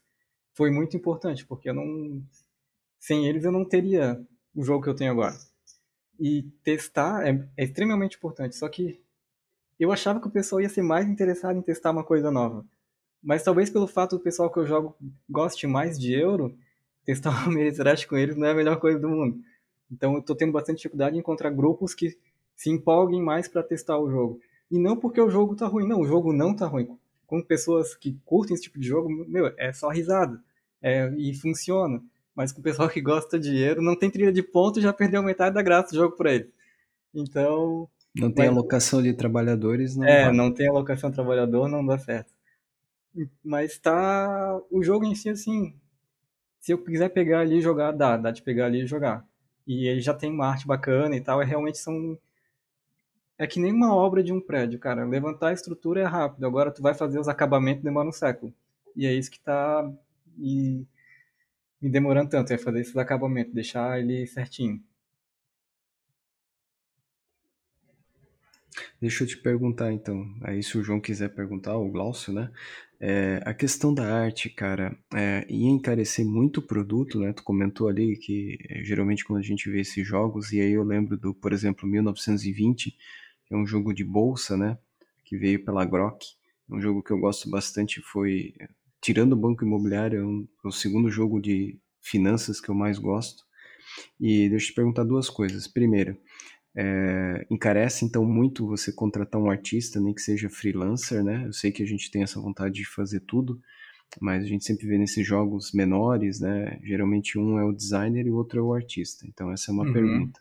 foi muito importante, porque eu não sem eles eu não teria o jogo que eu tenho agora. E testar é, é extremamente importante, só que eu achava que o pessoal ia ser mais interessado em testar uma coisa nova. Mas talvez pelo fato do pessoal que eu jogo goste mais de euro, testar uma Meritcraft com eles não é a melhor coisa do mundo. Então eu tô tendo bastante dificuldade em encontrar grupos que se empolguem mais para testar o jogo. E não porque o jogo tá ruim, não, o jogo não tá ruim. Com pessoas que curtem esse tipo de jogo, meu, é só risada. É, e funciona. Mas com o pessoal que gosta de dinheiro, não tem trilha de ponto já perdeu metade da graça do jogo para ele. Então. Não tem mas, alocação de trabalhadores, não. É, não tem alocação de trabalhador, não dá certo. Mas tá. O jogo em si, assim. Se eu quiser pegar ali e jogar, dá, dá de pegar ali e jogar. E ele já tem uma arte bacana e tal, é realmente são. É que nem uma obra de um prédio, cara. Levantar a estrutura é rápido, agora tu vai fazer os acabamentos demora um século. E é isso que tá me, me demorando tanto, é fazer esses acabamentos, deixar ele certinho. Deixa eu te perguntar então, aí se o João quiser perguntar, o Glaucio, né? É, a questão da arte, cara, é, ia encarecer muito o produto, né? Tu comentou ali que é, geralmente quando a gente vê esses jogos, e aí eu lembro do, por exemplo, 1920, que é um jogo de bolsa, né? Que veio pela Grok. Um jogo que eu gosto bastante foi, tirando o Banco Imobiliário, é, um, é o segundo jogo de finanças que eu mais gosto. E deixa eu te perguntar duas coisas. Primeiro, é, encarece então muito você contratar um artista, nem que seja freelancer, né? Eu sei que a gente tem essa vontade de fazer tudo, mas a gente sempre vê nesses jogos menores, né? Geralmente um é o designer e o outro é o artista. Então essa é uma uhum. pergunta.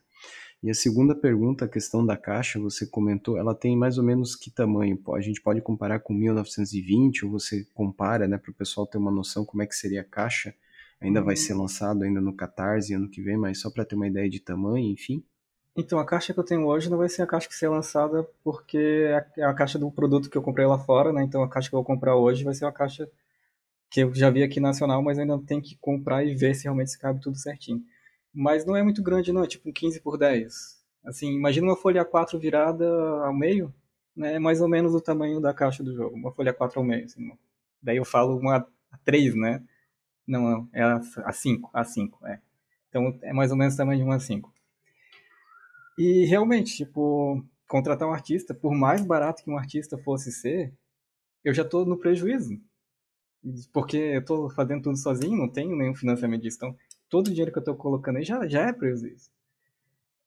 E a segunda pergunta, a questão da caixa, você comentou, ela tem mais ou menos que tamanho? A gente pode comparar com 1920 ou você compara, né, para o pessoal ter uma noção como é que seria a caixa? Ainda uhum. vai ser lançado ainda no Catarse ano que vem, mas só para ter uma ideia de tamanho, enfim. Então, a caixa que eu tenho hoje não vai ser a caixa que ser lançada porque é a caixa do produto que eu comprei lá fora, né? Então, a caixa que eu vou comprar hoje vai ser uma caixa que eu já vi aqui nacional, mas ainda tenho que comprar e ver se realmente se cabe tudo certinho. Mas não é muito grande, não, é tipo um 15 por 10. Assim, imagina uma folha A4 virada ao meio, né? É mais ou menos o tamanho da caixa do jogo, uma folha A4 ao meio. Assim. Daí eu falo uma A3, né? Não, não, é a A5, A5, é. Então é mais ou menos o tamanho de uma A5. E realmente, tipo, contratar um artista, por mais barato que um artista fosse ser, eu já estou no prejuízo. Porque eu estou fazendo tudo sozinho, não tenho nenhum financiamento disso. Então, todo o dinheiro que eu estou colocando aí já, já é prejuízo.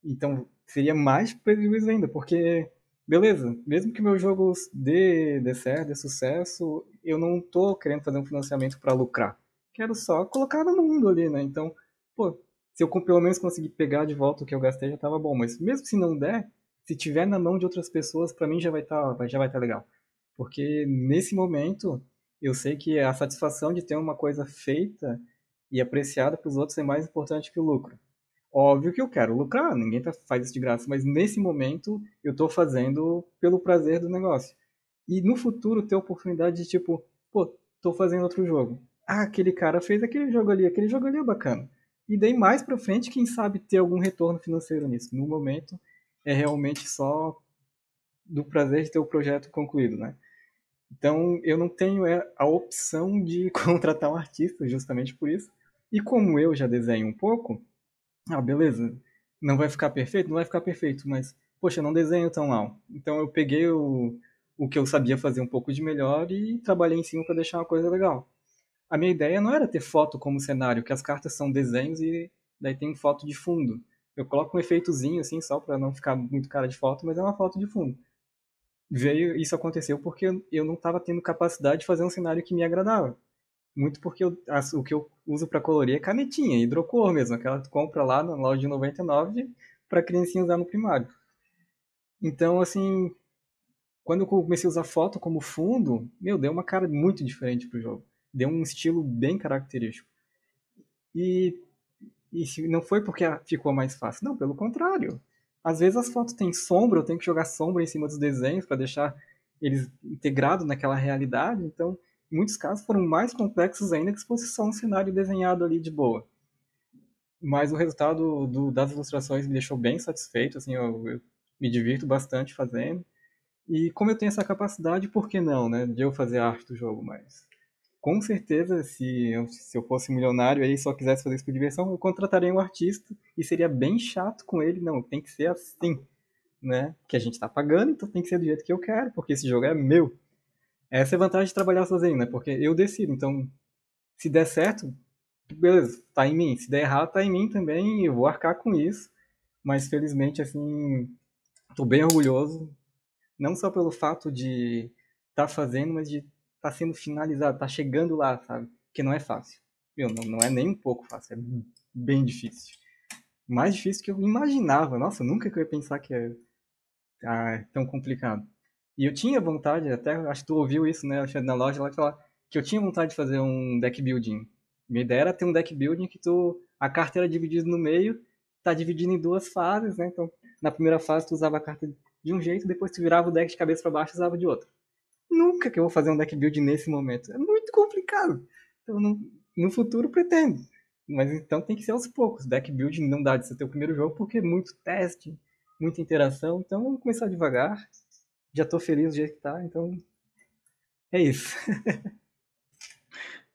Então, seria mais prejuízo ainda, porque, beleza, mesmo que meu jogo dê, dê certo, dê sucesso, eu não estou querendo fazer um financiamento para lucrar. Quero só colocar no mundo ali, né? Então, pô, se eu pelo menos conseguir pegar de volta o que eu gastei, já tava bom. Mas mesmo se não der, se tiver na mão de outras pessoas, para mim já vai estar tá, já vai estar tá legal. Porque nesse momento, eu sei que a satisfação de ter uma coisa feita e apreciada para os outros é mais importante que o lucro. Óbvio que eu quero lucrar, ninguém tá, faz isso de graça, mas nesse momento eu estou fazendo pelo prazer do negócio. E no futuro ter a oportunidade de tipo, pô, tô fazendo outro jogo. Ah, aquele cara fez aquele jogo ali, aquele jogo ali é bacana. E daí mais para frente, quem sabe ter algum retorno financeiro nisso. No momento, é realmente só do prazer de ter o projeto concluído, né? Então, eu não tenho é, a opção de contratar um artista, justamente por isso. E como eu já desenho um pouco, ah, beleza, não vai ficar perfeito? Não vai ficar perfeito, mas, poxa, eu não desenho tão mal. Então, eu peguei o, o que eu sabia fazer um pouco de melhor e trabalhei em cima para deixar uma coisa legal a minha ideia não era ter foto como cenário, que as cartas são desenhos e daí tem foto de fundo. Eu coloco um efeitozinho assim só para não ficar muito cara de foto, mas é uma foto de fundo. Veio isso aconteceu porque eu não estava tendo capacidade de fazer um cenário que me agradava. Muito porque eu, as, o que eu uso para colorir é canetinha, hidrocor mesmo, aquela que tu compra lá na loja de 99 para criancinha usar no primário. Então, assim, quando eu comecei a usar foto como fundo, meu, deu uma cara muito diferente pro jogo deu um estilo bem característico. E, e não foi porque ficou mais fácil. Não, pelo contrário. Às vezes as fotos têm sombra, eu tenho que jogar sombra em cima dos desenhos para deixar eles integrados naquela realidade. Então, em muitos casos foram mais complexos ainda que se fosse só um cenário desenhado ali de boa. Mas o resultado do, das ilustrações me deixou bem satisfeito, assim, eu, eu me divirto bastante fazendo. E como eu tenho essa capacidade, por que não, né, de eu fazer arte do jogo? Mas com certeza, se eu, se eu fosse milionário e só quisesse fazer isso por diversão, eu contrataria um artista e seria bem chato com ele. Não, tem que ser assim, né? Que a gente está pagando, então tem que ser do jeito que eu quero, porque esse jogo é meu. Essa é a vantagem de trabalhar sozinho, né? Porque eu decido. Então, se der certo, beleza, tá em mim. Se der errado, tá em mim também, eu vou arcar com isso. Mas felizmente, assim, tô bem orgulhoso. Não só pelo fato de estar tá fazendo, mas de tá sendo finalizado, tá chegando lá, sabe? Que não é fácil. Meu, não, não é nem um pouco fácil, é bem difícil. Mais difícil que eu imaginava. Nossa, nunca que eu ia pensar que é, ah, é tão complicado. E eu tinha vontade, até acho que tu ouviu isso, né, na loja lá falar que eu tinha vontade de fazer um deck building. Minha ideia era ter um deck building que tu a carta era dividida no meio, tá dividido em duas fases, né? Então, na primeira fase tu usava a carta de um jeito, depois tu virava o deck de cabeça para baixo e usava de outro. Nunca que eu vou fazer um deck build nesse momento. É muito complicado. Então, no, no futuro, pretendo. Mas então tem que ser aos poucos. Deck build não dá de ser teu primeiro jogo porque é muito teste, muita interação. Então vamos começar devagar. Já tô feliz do jeito que tá, então é isso.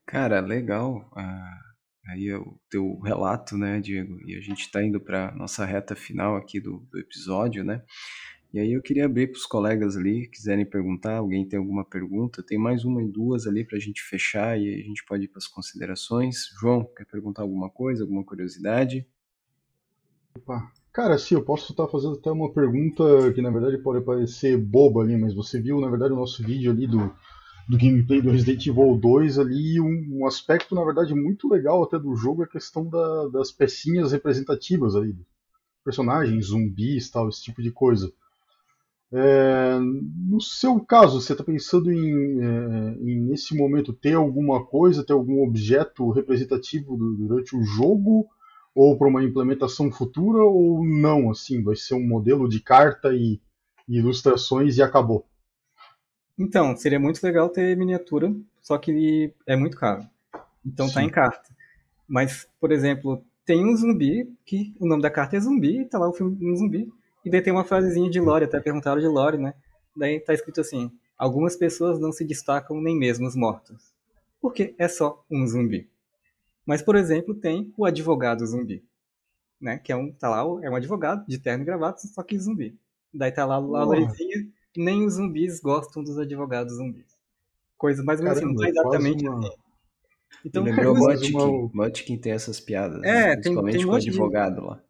Cara, legal. Ah, aí é o teu relato, né, Diego? E a gente está indo para nossa reta final aqui do, do episódio, né? E aí eu queria abrir para os colegas ali, quiserem perguntar, alguém tem alguma pergunta? Tem mais uma e duas ali para a gente fechar e a gente pode ir para as considerações. João, quer perguntar alguma coisa, alguma curiosidade? Opa. Cara, sim, eu posso estar fazendo até uma pergunta que na verdade pode parecer boba ali, mas você viu na verdade o nosso vídeo ali do, do gameplay do Resident Evil 2 ali, um, um aspecto na verdade muito legal até do jogo é a questão da, das pecinhas representativas aí, personagens, zumbis, tal, esse tipo de coisa. É, no seu caso, você está pensando em, é, em, nesse momento, ter alguma coisa, ter algum objeto representativo durante o jogo, ou para uma implementação futura, ou não? Assim, vai ser um modelo de carta e, e ilustrações e acabou? Então, seria muito legal ter miniatura, só que é muito caro. Então tá Sim. tá em carta. Mas, por exemplo, tem um zumbi, que o nome da carta é zumbi, tá lá o filme um zumbi, e daí tem uma frasezinha de Lore, até perguntaram de Lore, né? Daí tá escrito assim: Algumas pessoas não se destacam nem mesmo os mortos. Porque é só um zumbi. Mas, por exemplo, tem o advogado zumbi. Né? Que é um, tá lá, é um advogado de terno e gravata, só que zumbi. Daí tá lá a Lorezinha, nem os zumbis gostam dos advogados zumbis. Coisa mais ou menos assim, não é exatamente uma... assim. Então, lembrou o Mutkin. Uma... Mutkin tem essas piadas, é, né? principalmente tem, tem com o advogado de... lá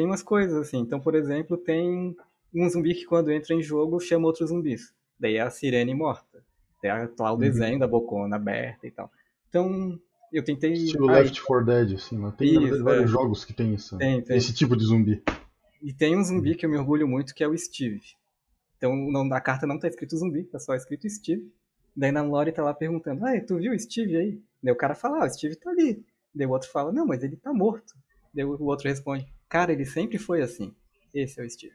tem umas coisas assim. Então, por exemplo, tem um zumbi que quando entra em jogo chama outros zumbis. Daí é a sirene morta. Daí é lá o uhum. desenho da bocona aberta e tal. Então, eu tentei. Estilo Left 4 Dead, assim, né? Tem Isso, vários é. jogos que tem, essa, tem, tem, esse tipo de zumbi. E tem um zumbi que eu me orgulho muito, que é o Steve. Então, na carta não tá escrito zumbi, tá só escrito Steve. Daí na Lore tá lá perguntando: Ah, tu viu o Steve aí? Daí o cara fala: Ah, o Steve tá ali. Daí o outro fala: Não, mas ele tá morto. Daí o outro responde: Cara, ele sempre foi assim. Esse é o Steve.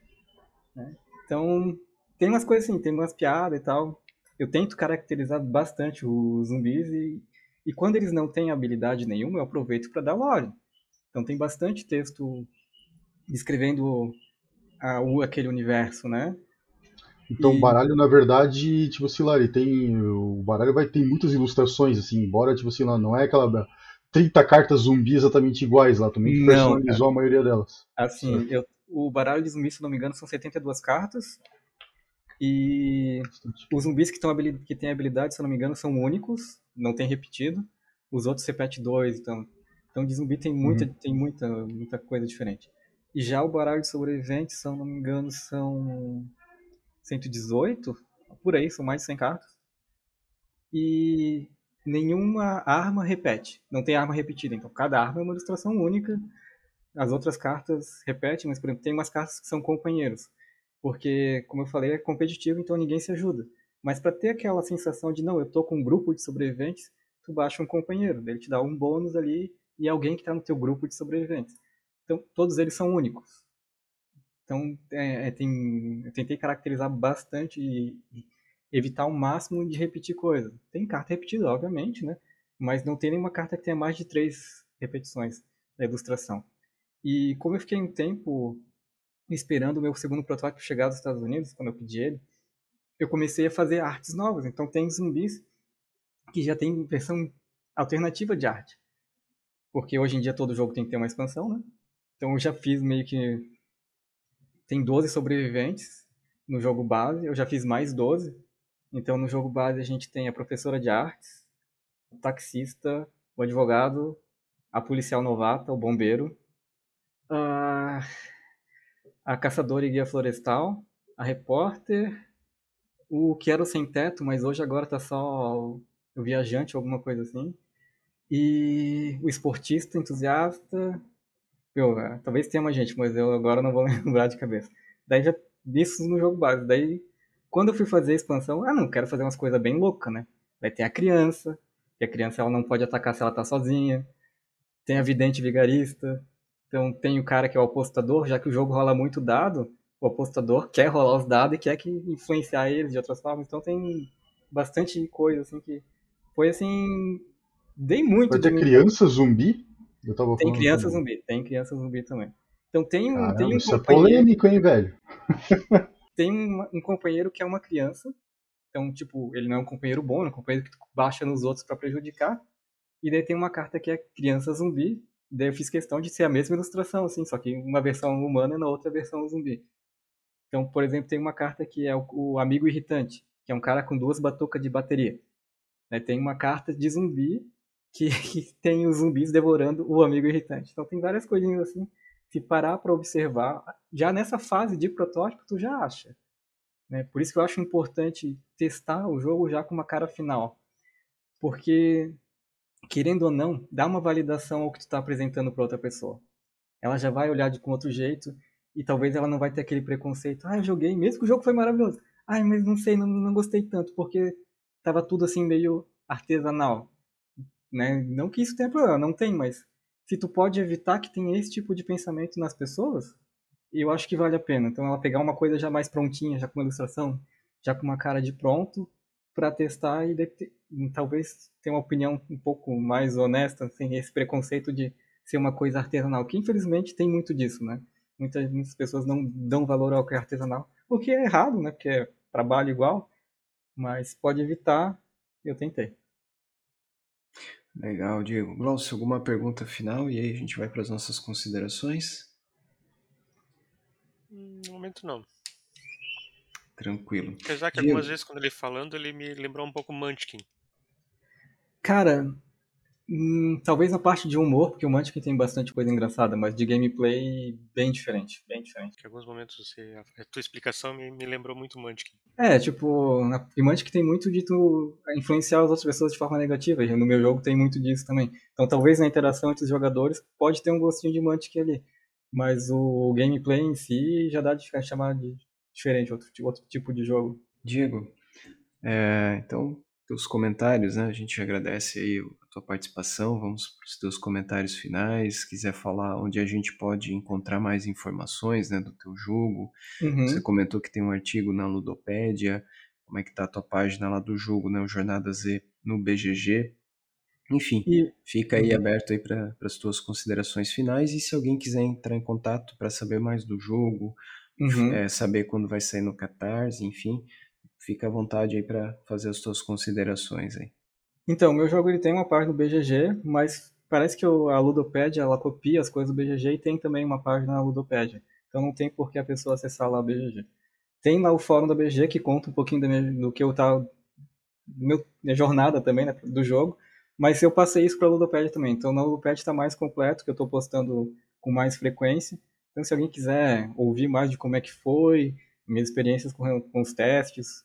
Né? Então, tem umas coisas assim, tem umas piadas e tal. Eu tento caracterizar bastante os zumbis e, e quando eles não têm habilidade nenhuma, eu aproveito para dar lore. Então tem bastante texto descrevendo a, o, aquele universo, né? Então e... o baralho, na verdade, tipo assim, lá, ele tem. O baralho vai ter muitas ilustrações, assim, embora, tipo assim, lá, não é aquela 30 cartas zumbi exatamente iguais lá, também não, personalizou cara. a maioria delas. Assim, eu, o baralho de zumbi, se não me engano, são 72 cartas. E os zumbis que, tão, que têm habilidade, se não me engano, são únicos, não tem repetido. Os outros repete dois, então. Então de zumbi tem muita, uhum. tem muita, muita coisa diferente. E já o baralho de sobreviventes, se não me engano, são 118, por aí, são mais de 100 cartas. E nenhuma arma repete. Não tem arma repetida. Então, cada arma é uma ilustração única. As outras cartas repetem, mas, por exemplo, tem umas cartas que são companheiros. Porque, como eu falei, é competitivo, então ninguém se ajuda. Mas para ter aquela sensação de, não, eu tô com um grupo de sobreviventes, tu baixa um companheiro. Ele te dá um bônus ali e alguém que está no teu grupo de sobreviventes. Então, todos eles são únicos. Então, é, é, tem, eu tentei caracterizar bastante e, e evitar o máximo de repetir coisas. Tem carta repetida, obviamente, né? Mas não tem nenhuma carta que tenha mais de três repetições da ilustração. E como eu fiquei um tempo esperando o meu segundo protótipo chegar dos Estados Unidos, quando eu pedi ele, eu comecei a fazer artes novas. Então tem zumbis que já tem versão alternativa de arte. Porque hoje em dia todo jogo tem que ter uma expansão, né? Então eu já fiz meio que. Tem 12 sobreviventes no jogo base, eu já fiz mais 12. Então no jogo base a gente tem a professora de artes, o taxista, o advogado, a policial novata, o bombeiro, a, a caçadora e guia florestal, a repórter, o que era o sem teto, mas hoje agora tá só o viajante, alguma coisa assim. E o esportista entusiasta. Eu, é, talvez tenha mais gente, mas eu agora não vou lembrar de cabeça. Daí já isso no jogo base. Daí, quando eu fui fazer a expansão, ah, não, quero fazer umas coisas bem loucas, né? Daí tem a criança, que a criança ela não pode atacar se ela tá sozinha. Tem a vidente vigarista. Então tem o cara que é o apostador, já que o jogo rola muito dado, o apostador quer rolar os dados e quer que influenciar eles de outras formas. Então tem bastante coisa assim que foi assim. Dei muito. Vai ter de criança zumbi? Eu tava tem criança também. zumbi, tem criança zumbi também. Então tem um. Caramba, tem um isso é polêmico, hein, velho? tem um, companheiro que é uma criança. Então, tipo, ele não é um companheiro bom, é um companheiro que baixa nos outros para prejudicar. E daí tem uma carta que é criança zumbi. Daí eu fiz questão de ser a mesma ilustração, assim, só que uma versão humana e na outra versão zumbi. Então, por exemplo, tem uma carta que é o, o amigo irritante, que é um cara com duas batucas de bateria. Né? Tem uma carta de zumbi que, que, tem os zumbis devorando o amigo irritante. Então tem várias coisinhas assim. Se parar para observar, já nessa fase de protótipo, tu já acha. Né? Por isso que eu acho importante testar o jogo já com uma cara final. Porque, querendo ou não, dá uma validação ao que tu está apresentando para outra pessoa. Ela já vai olhar de com outro jeito e talvez ela não vai ter aquele preconceito. Ah, eu joguei, mesmo que o jogo foi maravilhoso. Ah, mas não sei, não, não gostei tanto, porque tava tudo assim meio artesanal, né? Não que isso tenha problema, não tem, mas se tu pode evitar que tenha esse tipo de pensamento nas pessoas, eu acho que vale a pena. Então ela pegar uma coisa já mais prontinha, já com uma ilustração, já com uma cara de pronto, para testar e talvez ter uma opinião um pouco mais honesta, sem esse preconceito de ser uma coisa artesanal, que infelizmente tem muito disso, né? Muitas, muitas pessoas não dão valor ao que é artesanal, o que é errado, né? Porque é trabalho igual, mas pode evitar, eu tentei. Legal, Diego. Glaucio, alguma pergunta final e aí a gente vai para as nossas considerações? Hum, no momento não. Tranquilo. Apesar que Diego. algumas vezes quando ele falando, ele me lembrou um pouco Munchkin. Cara, Hum, talvez a parte de humor, porque o Munchkin tem bastante coisa engraçada, mas de gameplay bem diferente, bem diferente. Em alguns momentos você, a tua explicação me, me lembrou muito Munchkin. É, tipo, a, e Munchkin tem muito de tu influenciar as outras pessoas de forma negativa, e no meu jogo tem muito disso também. Então talvez na interação entre os jogadores pode ter um gostinho de Munchkin ali, mas o gameplay em si já dá de ficar chamado de diferente, outro, outro tipo de jogo. Diego, é, então teus comentários, né? A gente agradece aí a tua participação. Vamos para os teus comentários finais. Se quiser falar onde a gente pode encontrar mais informações, né, do teu jogo. Uhum. Você comentou que tem um artigo na Ludopédia. Como é que tá a tua página lá do jogo, né, o Jornada Z no BGG. Enfim, e... fica aí uhum. aberto aí para as tuas considerações finais e se alguém quiser entrar em contato para saber mais do jogo, uhum. é, saber quando vai sair no Catarse, enfim, fica à vontade aí para fazer as suas considerações aí. Então, meu jogo ele tem uma parte do BGG, mas parece que a Ludopédia ela copia as coisas do BGG e tem também uma página na Ludopédia. Então não tem por que a pessoa acessar lá o BGG. Tem lá o fórum da BGG que conta um pouquinho do, que eu tava meu, minha jornada também né, do jogo, mas eu passei isso para a Ludopédia também. Então na Ludopédia está mais completo, que eu estou postando com mais frequência. Então se alguém quiser ouvir mais de como é que foi, minhas experiências com, com os testes,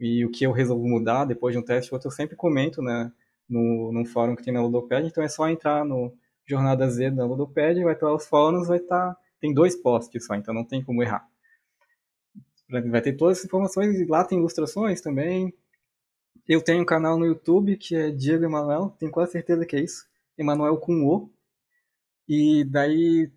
e o que eu resolvo mudar depois de um teste outro, eu sempre comento né, no, num fórum que tem na Ludopad, então é só entrar no Jornada Z da Ludopad, vai estar os fóruns, vai estar, tem dois posts só, então não tem como errar. Vai ter todas as informações, e lá tem ilustrações também. Eu tenho um canal no YouTube que é Diego Emanuel, tenho quase certeza que é isso, Emanuel com O, E daí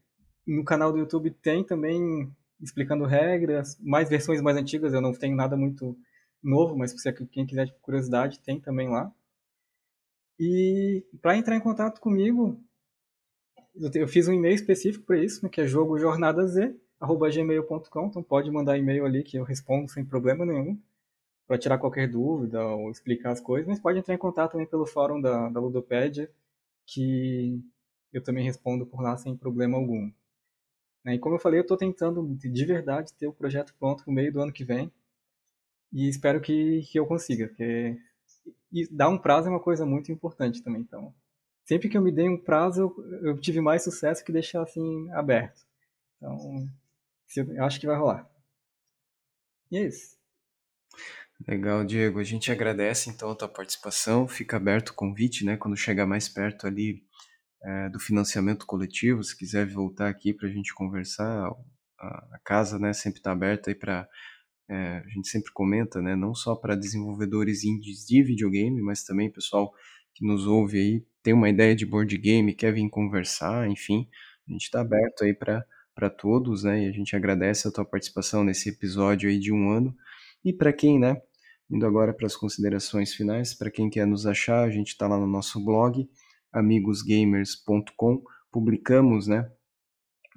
no canal do YouTube tem também explicando regras, mais versões mais antigas, eu não tenho nada muito novo, mas se quem quiser de curiosidade, tem também lá. E para entrar em contato comigo, eu fiz um e-mail específico para isso, né, que é jogojornadaz@gmail.com, então pode mandar e-mail ali que eu respondo sem problema nenhum, para tirar qualquer dúvida ou explicar as coisas, mas pode entrar em contato também pelo fórum da, da Ludopédia, que eu também respondo por lá sem problema algum. Né? E como eu falei, eu estou tentando de verdade ter o projeto pronto no meio do ano que vem. E espero que, que eu consiga, porque e dar um prazo é uma coisa muito importante também. Então, sempre que eu me dei um prazo, eu, tive mais sucesso que deixar assim aberto. Então, eu acho que vai rolar. E é isso. Legal, Diego. A gente agradece então a tua participação. Fica aberto o convite, né? Quando chegar mais perto ali é, do financiamento coletivo, se quiser voltar aqui para a gente conversar, a, a casa né, sempre está aberta aí para. É, a gente sempre comenta, né, não só para desenvolvedores indies de videogame, mas também pessoal que nos ouve aí, tem uma ideia de board game, quer vir conversar, enfim, a gente está aberto aí para todos, né, e a gente agradece a tua participação nesse episódio aí de um ano. E para quem, né, indo agora para as considerações finais, para quem quer nos achar, a gente está lá no nosso blog, amigosgamers.com, publicamos, né,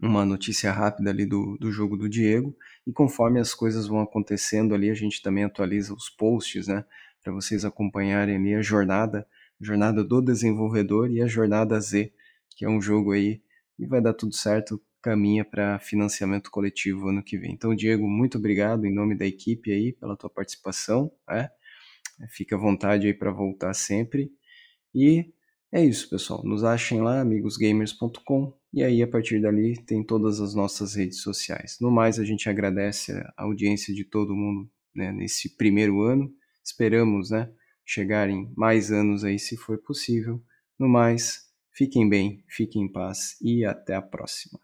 uma notícia rápida ali do, do jogo do Diego, e conforme as coisas vão acontecendo ali, a gente também atualiza os posts, né, para vocês acompanharem ali a jornada, jornada do desenvolvedor e a jornada Z, que é um jogo aí, e vai dar tudo certo, caminha para financiamento coletivo ano que vem. Então, Diego, muito obrigado em nome da equipe aí pela tua participação, né? Fica à vontade aí para voltar sempre. E é isso, pessoal. Nos achem lá, amigosgamers.com, e aí a partir dali tem todas as nossas redes sociais. No mais, a gente agradece a audiência de todo mundo né, nesse primeiro ano. Esperamos né, chegar em mais anos aí, se for possível. No mais, fiquem bem, fiquem em paz e até a próxima.